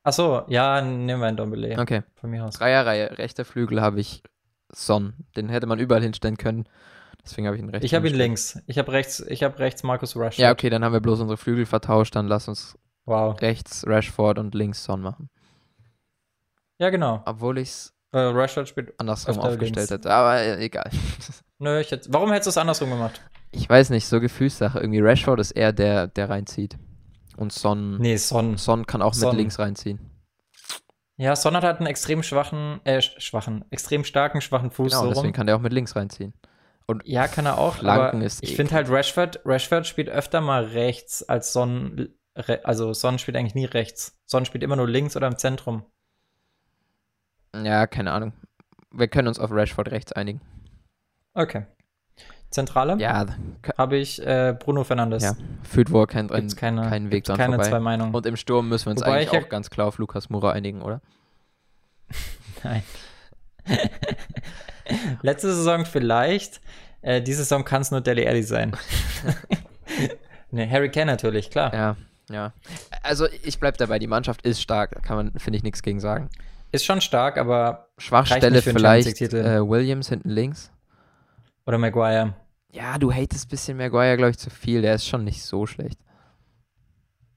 Ach so, ja, nehmen wir einen Dombele. Okay. Von mir aus. Dreierreihe, rechter Flügel habe ich Son. Den hätte man überall hinstellen können. Deswegen habe ich ihn rechts. Ich habe ihn links. Ich habe rechts, ich habe rechts Marcus Rashford. Ja, okay, dann haben wir bloß unsere Flügel vertauscht. Dann lass uns Wow. rechts Rashford und links Son machen. Ja, genau. Obwohl ich es Äh, Rashford spielt. andersrum aufgestellt links. hätte. Aber äh, egal. Nö, ich hätte, warum hättest du es andersrum gemacht? Ich weiß nicht, so Gefühlssache. Irgendwie Rashford ist eher der, der reinzieht. Und Son, Nee, Son. Son kann auch Son. mit links reinziehen. Ja, Son hat halt einen extrem schwachen, äh, sch- schwachen, extrem starken, schwachen Fuß Genau, so deswegen rum. kann der auch mit links reinziehen. Ja, kann er auch, Flanken aber ist ich eh finde halt Rashford, Rashford spielt öfter mal rechts als Son, also Son spielt eigentlich nie rechts. Son spielt immer nur links oder im Zentrum. Ja, keine Ahnung. Wir können uns auf Rashford rechts einigen. Okay. Zentrale Ja, habe ich äh, Bruno Fernandes. Ja, führt wohl kein, keinen Weg dran keine vorbei. zwei Meinungen. Und im Sturm müssen wir uns Wobei eigentlich auch ganz klar auf Lukas Mura einigen, oder? Nein. Letzte Saison vielleicht. Äh, diese Saison kann es nur Deli Alli sein. ne, Harry Kane natürlich, klar. Ja, ja. Also ich bleib dabei, die Mannschaft ist stark, da kann man, finde ich, nichts gegen sagen. Ist schon stark, aber. Schwachstelle vielleicht äh, Williams hinten links. Oder Maguire. Ja, du hatest ein bisschen Maguire, glaube ich, zu viel. Der ist schon nicht so schlecht.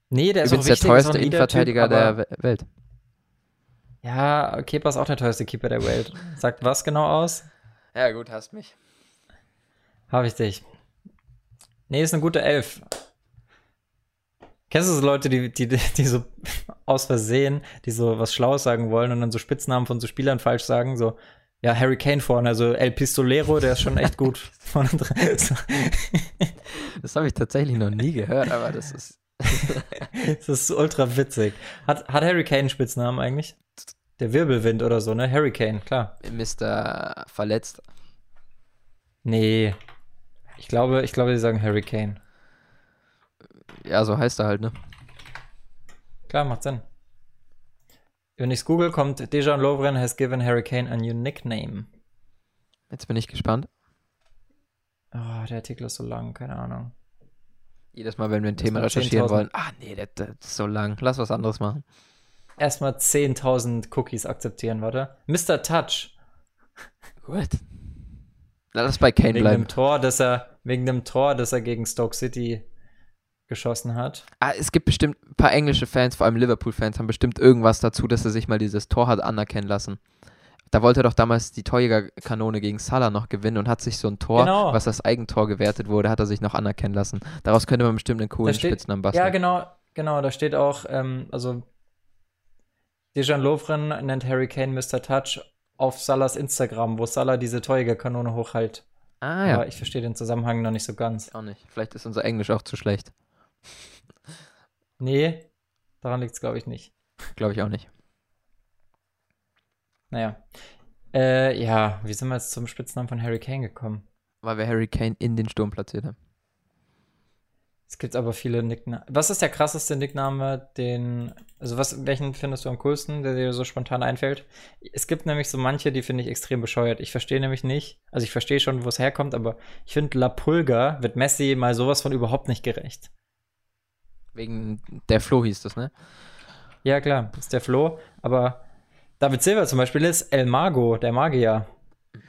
Nee, der ist auch Übrigens der wichtig, ist auch teuerste Innenverteidiger der Welt. Ja, Kepa ist auch der teuerste Keeper der Welt. Sagt was genau aus? Ja, gut, hast mich. Habe ich dich. Nee, ist eine gute Elf. Kennst du so Leute, die, die, die so aus Versehen, die so was Schlaues sagen wollen und dann so Spitznamen von so Spielern falsch sagen? So, ja, Harry Kane vorne, also El Pistolero, der ist schon echt gut. Vorne dran. So, Das habe ich tatsächlich noch nie gehört, aber das ist. das ist ultra witzig. Hat, hat Harry Kane einen Spitznamen eigentlich? Der Wirbelwind oder so, ne? Harry Kane, klar. Mr. Verletzt. Nee. Ich glaube, ich glaube, die sagen Harry Kane. Ja, so heißt er halt, ne? Klar, macht Sinn. Wenn ich's google, kommt Dejan Lovren has given Harry Kane a new nickname. Jetzt bin ich gespannt. Oh, der Artikel ist so lang, keine Ahnung. Jedes Mal, wenn wir ein Thema recherchieren 10.000. wollen. Ah, nee, das, das ist so lang. Lass was anderes machen. Erstmal 10.000 Cookies akzeptieren, warte. Mr. Touch. Gut. Lass es bei Kane Wegen bleiben. dem Tor, das er, wegen dem Tor, das er gegen Stoke City geschossen hat. Ah, es gibt bestimmt ein paar englische Fans, vor allem Liverpool-Fans, haben bestimmt irgendwas dazu, dass er sich mal dieses Tor hat anerkennen lassen. Da wollte er doch damals die Torjägerkanone gegen Salah noch gewinnen und hat sich so ein Tor, Genau. was als Eigentor gewertet wurde, hat er sich noch anerkennen lassen. Daraus könnte man bestimmt einen coolen steht- Spitznamen basteln. Ja, genau, genau, da steht auch, ähm, also Dejan Lovren nennt Harry Kane Mr. Touch auf Salahs Instagram, wo Salah diese Torjägerkanone hochhält. Ah ja, Aber ich verstehe den Zusammenhang noch nicht so ganz. auch nicht. Vielleicht ist unser Englisch auch zu schlecht. Nee, daran liegt es, glaube ich, nicht. Glaube ich auch nicht. Naja. Äh, ja, wie sind wir jetzt zum Spitznamen von Harry Kane gekommen? Weil wir Harry Kane in den Sturm platziert haben. Es gibt aber viele Nicknamen. Was ist der krasseste Nickname, den, also was, welchen findest du am coolsten, der dir so spontan einfällt? Es gibt nämlich so manche, die finde ich extrem bescheuert. Ich verstehe nämlich nicht, also ich verstehe schon, wo es herkommt, aber ich finde, La Pulga wird Messi mal sowas von überhaupt nicht gerecht. Wegen der Flo hieß das, ne? Ja, klar, ist der Flo, aber David Silva zum Beispiel ist El Mago, der Magier.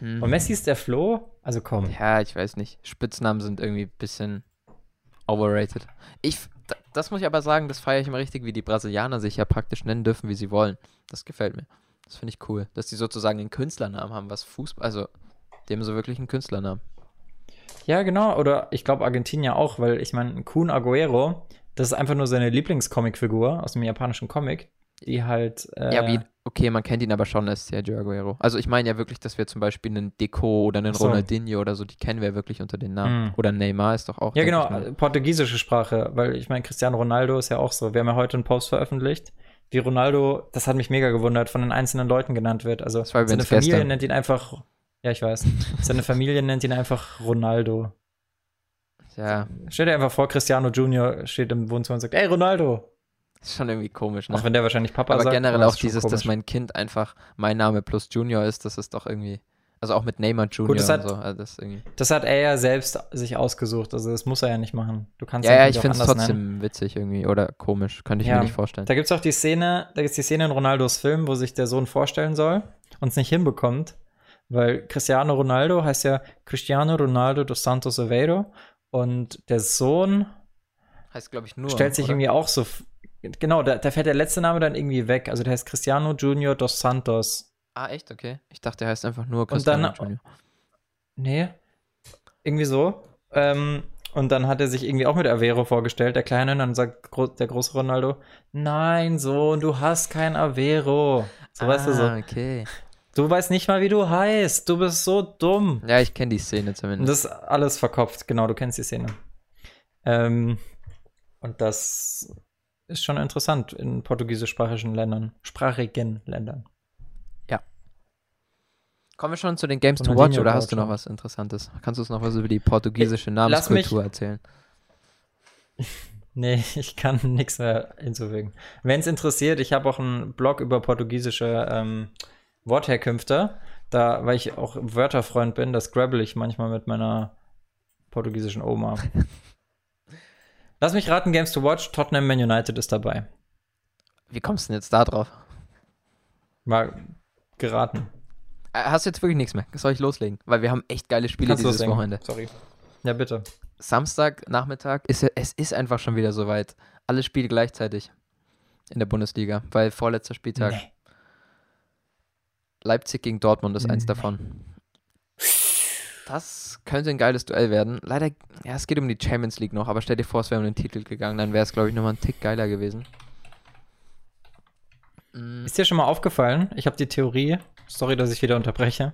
Mhm. Und Messi ist der Flo? Also komm. Ja, ich weiß nicht. Spitznamen sind irgendwie ein bisschen overrated. Ich, das muss ich aber sagen, das feiere ich immer richtig, wie die Brasilianer sich ja praktisch nennen dürfen, wie sie wollen. Das gefällt mir. Das finde ich cool. Dass die sozusagen einen Künstlernamen haben, was Fußball, also, haben so wirklich einen Künstlernamen. Ja, genau. Oder ich glaube Argentinier auch, weil ich meine, Kun Aguero, das ist einfach nur seine Lieblingscomicfigur aus dem japanischen Comic, die halt. Äh, Ja, wie, okay, man kennt ihn aber schon als Sergio Aguero. Also ich meine ja wirklich, dass wir zum Beispiel einen Deco oder einen so. Ronaldinho oder so, die kennen wir wirklich unter den Namen. Mhm. Oder Neymar ist doch auch. Ja, genau, portugiesische Sprache, weil ich meine, Cristiano Ronaldo ist ja auch so. Wir haben ja heute einen Post veröffentlicht, wie Ronaldo, das hat mich mega gewundert, von den einzelnen Leuten genannt wird. Also seine Familie gestern. nennt ihn einfach, ja, ich weiß, seine Familie nennt ihn einfach Ronaldo. Ja, Stell dir einfach vor, Cristiano Junior steht im Wohnzimmer und sagt, ey, Ronaldo. ist schon irgendwie komisch, ne? Auch wenn der wahrscheinlich Papa aber sagt. generell ist auch dieses, dass mein Kind einfach mein Name plus Junior ist, das ist doch irgendwie. Also auch mit Neymar Junior Gut, das hat- und so. Also das. Das hat er ja selbst sich ausgesucht, also das muss er ja nicht machen. Du kannst Ja, ja, ich finde es trotzdem nennen. witzig irgendwie oder komisch. Könnte ich Ja, mir nicht vorstellen. Da gibt es auch die Szene, da gibt es die Szene in Ronaldos Film, wo sich der Sohn vorstellen soll und es nicht hinbekommt, weil Cristiano Ronaldo heißt ja Cristiano Ronaldo dos Santos Aveiro und der Sohn Heißt, glaube ich, nur. stellt sich oder? irgendwie auch so, genau, da, da fällt der letzte Name dann irgendwie weg, also der heißt Cristiano Junior dos Santos. Ah, echt? Okay. Ich dachte, der heißt einfach nur Und dann- Cristiano Junior. Nee, irgendwie so. Ähm, und dann hat er sich irgendwie auch mit Avero vorgestellt, der Kleine, und dann sagt der große Ronaldo, nein, Sohn, du hast kein Avero. So weißt du so. Ah, okay. Du weißt nicht mal, wie du heißt. Du bist so dumm. Ja, ich kenne die Szene zumindest. das ist alles verkopft. Genau, du kennst die Szene. Ähm, und das ist schon interessant in portugiesischsprachigen Ländern, sprachigen Ländern. Kommen wir schon zu den Games to Watch oder hast du noch was Interessantes? Kannst du uns noch was über die portugiesische Namenskultur erzählen? Nee, ich kann nichts mehr hinzufügen. Wenn es interessiert, ich habe auch einen Blog über portugiesische ähm, Wortherkünfte. Da, weil ich auch Wörterfreund bin, das grabble ich manchmal mit meiner portugiesischen Oma. Lass mich raten, Games to Watch, Tottenham Man United ist dabei. Wie kommst du denn jetzt da drauf? War geraten. Äh, Hast du jetzt wirklich nichts mehr? Soll ich loslegen? Weil wir haben echt geile Spiele Kannst dieses. Wochenende. Sorry. Ja, bitte. Samstag Nachmittag ist ja- es ist einfach schon wieder soweit. Alle Spiele gleichzeitig in der Bundesliga, weil vorletzter Spieltag Nee. Leipzig gegen Dortmund ist eins Nee. davon. Das könnte ein geiles Duell werden. Leider, ja, es geht um die Champions League noch, aber stell dir vor, es wäre um den Titel gegangen, dann wäre es, glaube ich, nochmal ein Tick geiler gewesen. Mm, Ist dir schon mal aufgefallen? Ich habe die Theorie, sorry, dass ich wieder unterbreche.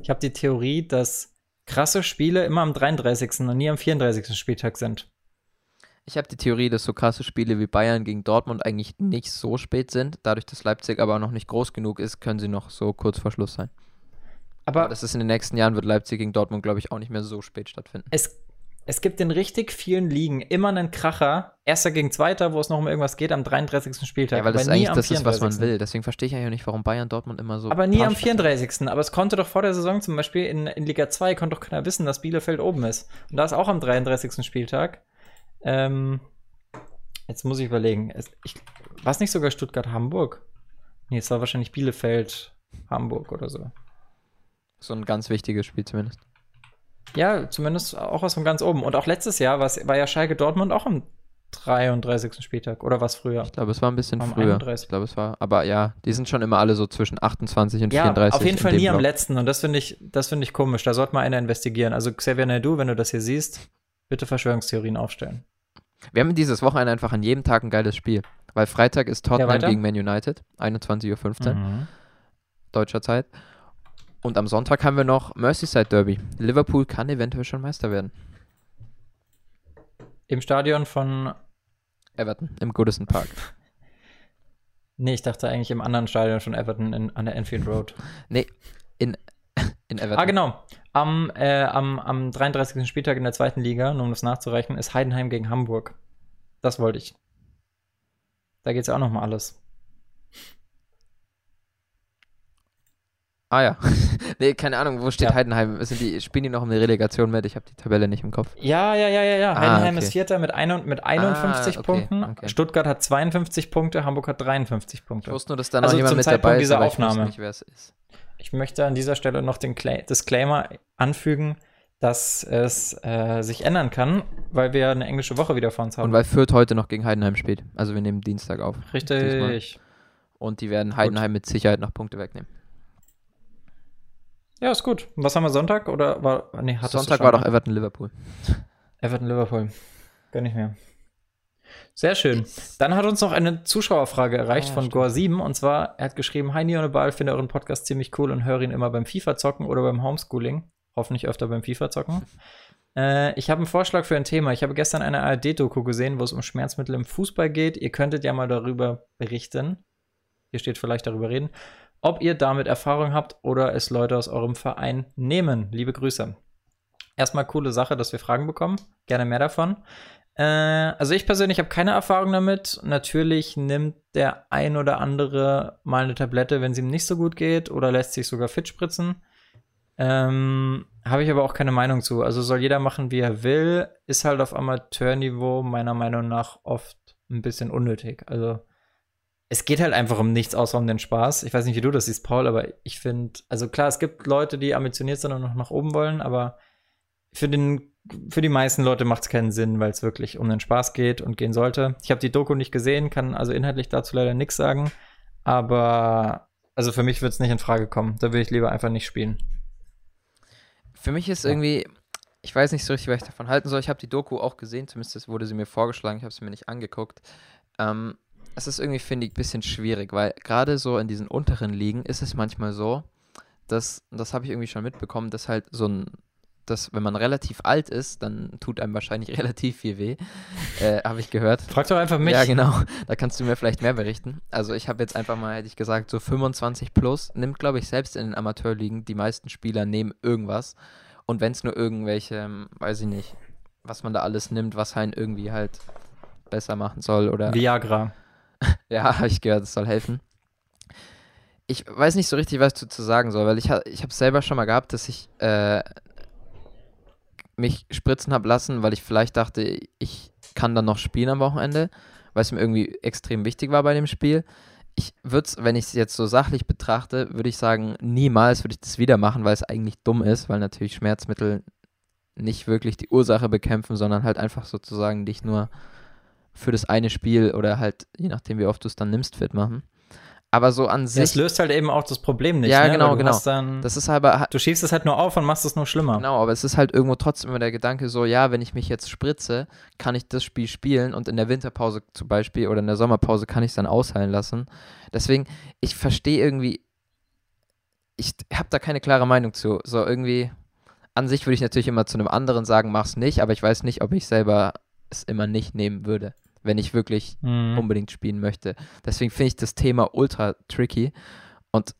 Ich habe die Theorie, dass krasse Spiele immer am 33. und nie am 34. Spieltag sind. Ich habe die Theorie, dass so krasse Spiele wie Bayern gegen Dortmund eigentlich nicht so spät sind. Dadurch, dass Leipzig aber noch nicht groß genug ist, können sie noch so kurz vor Schluss sein. Aber Aber das ist in den nächsten Jahren, wird Leipzig gegen Dortmund, glaube ich, auch nicht mehr so spät stattfinden. es, es gibt in richtig vielen Ligen immer einen Kracher, erster gegen zweiter, wo es noch um irgendwas geht, am 33. Spieltag. Ja, weil das nie eigentlich das ist, was man 34.. will. Deswegen verstehe ich eigentlich auch nicht, warum Bayern Dortmund immer so. Aber nie am Punch- 34. Aber es konnte doch vor der Saison zum Beispiel in, in Liga 2 konnte doch keiner wissen, dass Bielefeld oben ist. Und da ist auch am 33. Spieltag. Ähm, jetzt muss ich überlegen. War es nicht sogar Stuttgart-Hamburg? Nee, es war wahrscheinlich Bielefeld-Hamburg oder so. So ein ganz wichtiges Spiel zumindest. Ja, zumindest auch was von ganz oben. Und auch letztes Jahr war ja Schalke Dortmund auch am 33. Spieltag. Oder was früher? Ich glaube, es war ein bisschen Am früher. 31.. Ich glaube, es war. Aber ja, die sind schon immer alle so zwischen 28 und Ja, 34. auf jeden Fall dem nie am Block. letzten. Und das finde ich, das finde ich komisch. Da sollte mal einer investigieren. Also Xavier Naidoo, wenn du das hier siehst, bitte Verschwörungstheorien aufstellen. Wir haben dieses Wochenende einfach an jedem Tag ein geiles Spiel. Weil Freitag ist Tottenham weiter? gegen Man United, 21.15 Uhr Mhm. deutscher Zeit. Und am Sonntag haben wir noch Merseyside Derby. Liverpool kann eventuell schon Meister werden. Im Stadion von. Everton im Goodison Park. Nee, ich dachte eigentlich im anderen Stadion von Everton in, an der Enfield Road. In Everton. Ah, genau. Am, äh, am, am 33. Spieltag in der zweiten Liga, nur um das nachzurechnen, ist Heidenheim gegen Hamburg. Das wollte ich. Da geht es ja auch noch mal alles. Ah ja. nee, keine Ahnung, wo steht Ja. Heidenheim? Sind die, spielen die noch um die Relegation mit? Ich habe die Tabelle nicht im Kopf. Ja, ja, ja, ja, ja. Ah, Heidenheim okay. ist Vierter mit, ein, mit 51 Ah, okay, Punkten. okay. Stuttgart hat 52 Punkte, Hamburg hat 53 Ich Punkte. wusste nur, dass da noch Also jemand zum mit Zeitpunkt dabei ist, dieser aber ich wusste Aufnahme. nicht, wer es ist. Ich möchte an dieser Stelle noch den Cla Disclaimer anfügen, dass es äh, sich ändern kann, weil wir eine englische Woche wieder vor uns haben. Und weil Fürth heute noch gegen Heidenheim spielt. Also wir nehmen Dienstag auf. Richtig. Diesmal. Und die werden Heidenheim mit Sicherheit noch Punkte wegnehmen. Ja, ist gut. Und was haben wir Sonntag? Oder war. Nee, Sonntag war doch? Everton Liverpool. Everton Liverpool. Gönn ich mir. Sehr schön. Dann hat uns noch eine Zuschauerfrage erreicht Ah, von stimmt. Gore7 und zwar, er hat geschrieben, Hi Neon Ball, finde euren Podcast ziemlich cool und höre ihn immer beim FIFA zocken oder beim Homeschooling. Hoffentlich öfter beim FIFA zocken. äh, ich habe einen Vorschlag für ein Thema. Ich habe gestern eine ARD-Doku gesehen, wo es um Schmerzmittel im Fußball geht. Ihr könntet ja mal darüber berichten. Hier steht vielleicht darüber reden. Ob ihr damit Erfahrung habt oder es Leute aus eurem Verein nehmen. Liebe Grüße. Erstmal coole Sache, dass wir Fragen bekommen. Gerne mehr davon. Äh, also ich persönlich habe keine Erfahrung damit. Natürlich nimmt der ein oder andere mal eine Tablette, wenn es ihm nicht so gut geht oder lässt sich sogar fit spritzen. Ähm, habe ich aber auch keine Meinung zu. Also soll jeder machen, wie er will. Ist halt auf Amateurniveau meiner Meinung nach oft ein bisschen unnötig. Also es geht halt einfach um nichts außer um den Spaß. Ich weiß nicht, wie du das siehst, Paul, aber ich finde, also klar, es gibt Leute, die ambitioniert sind und noch nach oben wollen, aber für den für die meisten Leute macht es keinen Sinn, weil es wirklich um den Spaß geht und gehen sollte. Ich habe die Doku nicht gesehen, kann also inhaltlich dazu leider nichts sagen, aber also für mich wird es nicht in Frage kommen. Da will ich lieber einfach nicht spielen. Für mich ist Ja. irgendwie, ich weiß nicht so richtig, was ich davon halten soll. Ich habe die Doku auch gesehen, zumindest wurde sie mir vorgeschlagen, ich habe sie mir nicht angeguckt. Ähm, es ist irgendwie, finde ich, ein bisschen schwierig, weil gerade so in diesen unteren Ligen ist es manchmal so, dass, das habe ich irgendwie schon mitbekommen, dass halt so ein, dass wenn man relativ alt ist, dann tut einem wahrscheinlich relativ viel weh, äh, habe ich gehört. Frag doch einfach mich. Ja, genau. Da kannst du mir vielleicht mehr berichten. Also ich habe jetzt einfach mal, hätte ich gesagt, so 25 plus nimmt, glaube ich, selbst in den Amateurligen die meisten Spieler nehmen irgendwas. Und wenn es nur irgendwelche, ähm, weiß ich nicht, was man da alles nimmt, was einen irgendwie halt besser machen soll oder Viagra. ja, habe ich gehört, es soll helfen. Ich weiß nicht so richtig, was ich dazu sagen soll, weil ich, ich habe es selber schon mal gehabt, dass ich äh, mich spritzen habe lassen, weil ich vielleicht dachte, ich kann dann noch spielen am Wochenende, weil es mir irgendwie extrem wichtig war bei dem Spiel. Ich würde es, wenn ich es jetzt so sachlich betrachte, würde ich sagen, niemals würde ich das wieder machen, weil es eigentlich dumm ist, weil natürlich Schmerzmittel nicht wirklich die Ursache bekämpfen, sondern halt einfach sozusagen dich nur für das eine Spiel oder halt, je nachdem wie oft du es dann nimmst, fit machen. Aber so an Das sich, löst halt eben auch das Problem nicht. Ja, ne? genau, genau. Dann, das ist aber, du schiebst es halt nur auf und machst es nur schlimmer. Genau, aber es ist halt irgendwo trotzdem immer der Gedanke so, ja, wenn ich mich jetzt spritze, kann ich das Spiel spielen und in der Winterpause zum Beispiel oder in der Sommerpause kann ich es dann ausheilen lassen. Deswegen, ich verstehe irgendwie, ich habe da keine klare Meinung zu. So irgendwie, an sich würde ich natürlich immer zu einem anderen sagen, mach's nicht, aber ich weiß nicht, ob ich selber es immer nicht nehmen würde, wenn ich wirklich Mhm. unbedingt spielen möchte. Deswegen finde ich das Thema ultra tricky. Und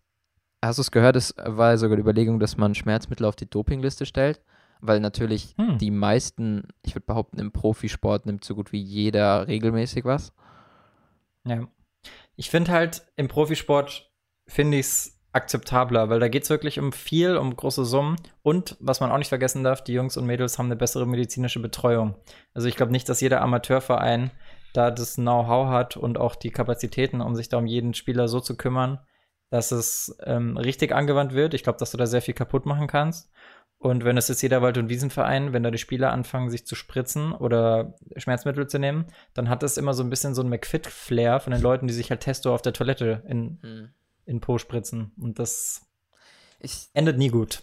hast du es gehört, es war sogar die Überlegung, dass man Schmerzmittel auf die Dopingliste stellt, weil natürlich Hm. die meisten, ich würde behaupten, im Profisport nimmt so gut wie jeder regelmäßig was. Ja. Ich finde halt, im Profisport finde ich es akzeptabler, weil da geht es wirklich um viel, um große Summen. Und was man auch nicht vergessen darf, die Jungs und Mädels haben eine bessere medizinische Betreuung. Also ich glaube nicht, dass jeder Amateurverein da das Know-how hat und auch die Kapazitäten, um sich da um jeden Spieler so zu kümmern, dass es ähm, richtig angewandt wird. Ich glaube, dass du da sehr viel kaputt machen kannst. Und wenn es jetzt jeder Wald- und Wiesenverein, wenn da die Spieler anfangen, sich zu spritzen oder Schmerzmittel zu nehmen, dann hat das immer so ein bisschen so ein McFit-Flair von den Leuten, die sich halt Testo auf der Toilette in, in Po spritzen. Und das Ich, endet nie gut.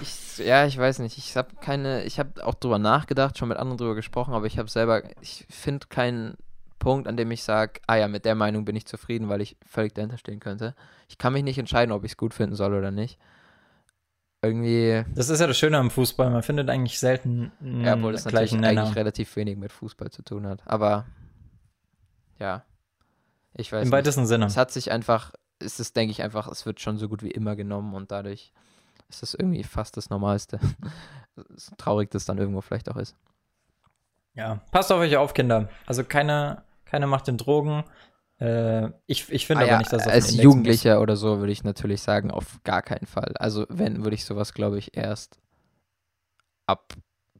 ich, ja, ich weiß nicht. Ich habe keine, ich habe auch drüber nachgedacht, schon mit anderen drüber gesprochen, aber ich habe selber, ich finde keinen Punkt, an dem ich sage, ah ja, mit der Meinung bin ich zufrieden, weil ich völlig dahinter stehen könnte. Ich kann mich nicht entscheiden, ob ich es gut finden soll oder nicht. Irgendwie, Das ist ja das Schöne am Fußball. Man findet eigentlich selten einen ja, obwohl das natürlich Nenner. eigentlich relativ wenig mit Fußball zu tun hat. Aber ja, ich weiß Im nicht. weitesten Sinne. Es hat sich einfach, es ist, denke ich, einfach, es wird schon so gut wie immer genommen und dadurch ist es irgendwie fast das Normalste. so traurig das dann irgendwo vielleicht auch ist. Ja. Passt auf euch auf, Kinder. Also keine, keine Macht in Drogen. Äh, ich, ich finde Ah aber ja, nicht, dass den als muss. Jugendlicher oder so würde ich natürlich sagen, auf gar keinen Fall. Also wenn, würde ich sowas, glaube ich, erst ab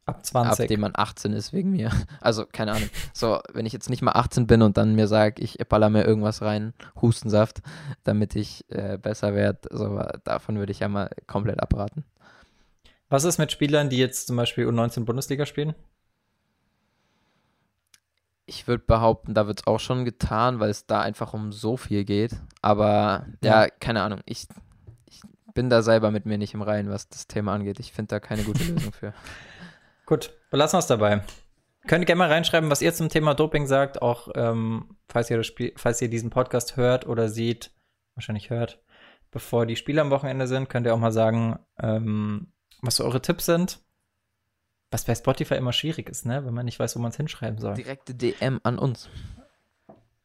Ab 20. ab dem man 18 ist wegen mir. Also, keine Ahnung. So, wenn ich jetzt nicht mal 18 bin und dann mir sage, ich baller mir irgendwas rein, Hustensaft, damit ich äh, besser werde, so, davon würde ich ja mal komplett abraten. Was ist mit Spielern, die jetzt zum Beispiel U19 Bundesliga spielen? Ich würde behaupten, da wird es auch schon getan, weil es da einfach um so viel geht. Aber ja, Ja. keine Ahnung. Ich, ich bin da selber mit mir nicht im Reinen, was das Thema angeht. Ich finde da keine gute Lösung für. Gut, belassen wir es dabei. Könnt ihr gerne mal reinschreiben, was ihr zum Thema Doping sagt, auch ähm, falls, ihr das Spiel, falls ihr diesen Podcast hört oder seht, wahrscheinlich hört, bevor die Spiele am Wochenende sind, könnt ihr auch mal sagen, ähm, was so eure Tipps sind. Was bei Spotify immer schwierig ist, ne? wenn man nicht weiß, wo man es hinschreiben soll. Direkte DM an uns.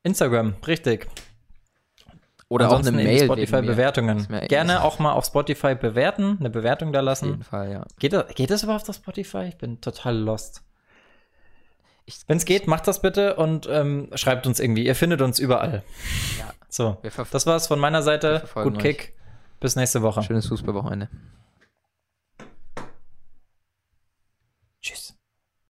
Instagram, richtig. Oder auch eine Ansonsten in die Mail. Spotify-Bewertungen. Gerne auch mal auf Spotify bewerten, eine Bewertung da Auf lassen. jeden Fall, ja. Geht das, geht das überhaupt auf Spotify? Ich bin total lost. Wenn es geht, macht das bitte und ähm, schreibt uns irgendwie. Ihr findet uns überall. Ja. So, das war's von meiner Seite. Gut euch. Kick. Bis nächste Woche. Schönes Fußballwochenende. Tschüss.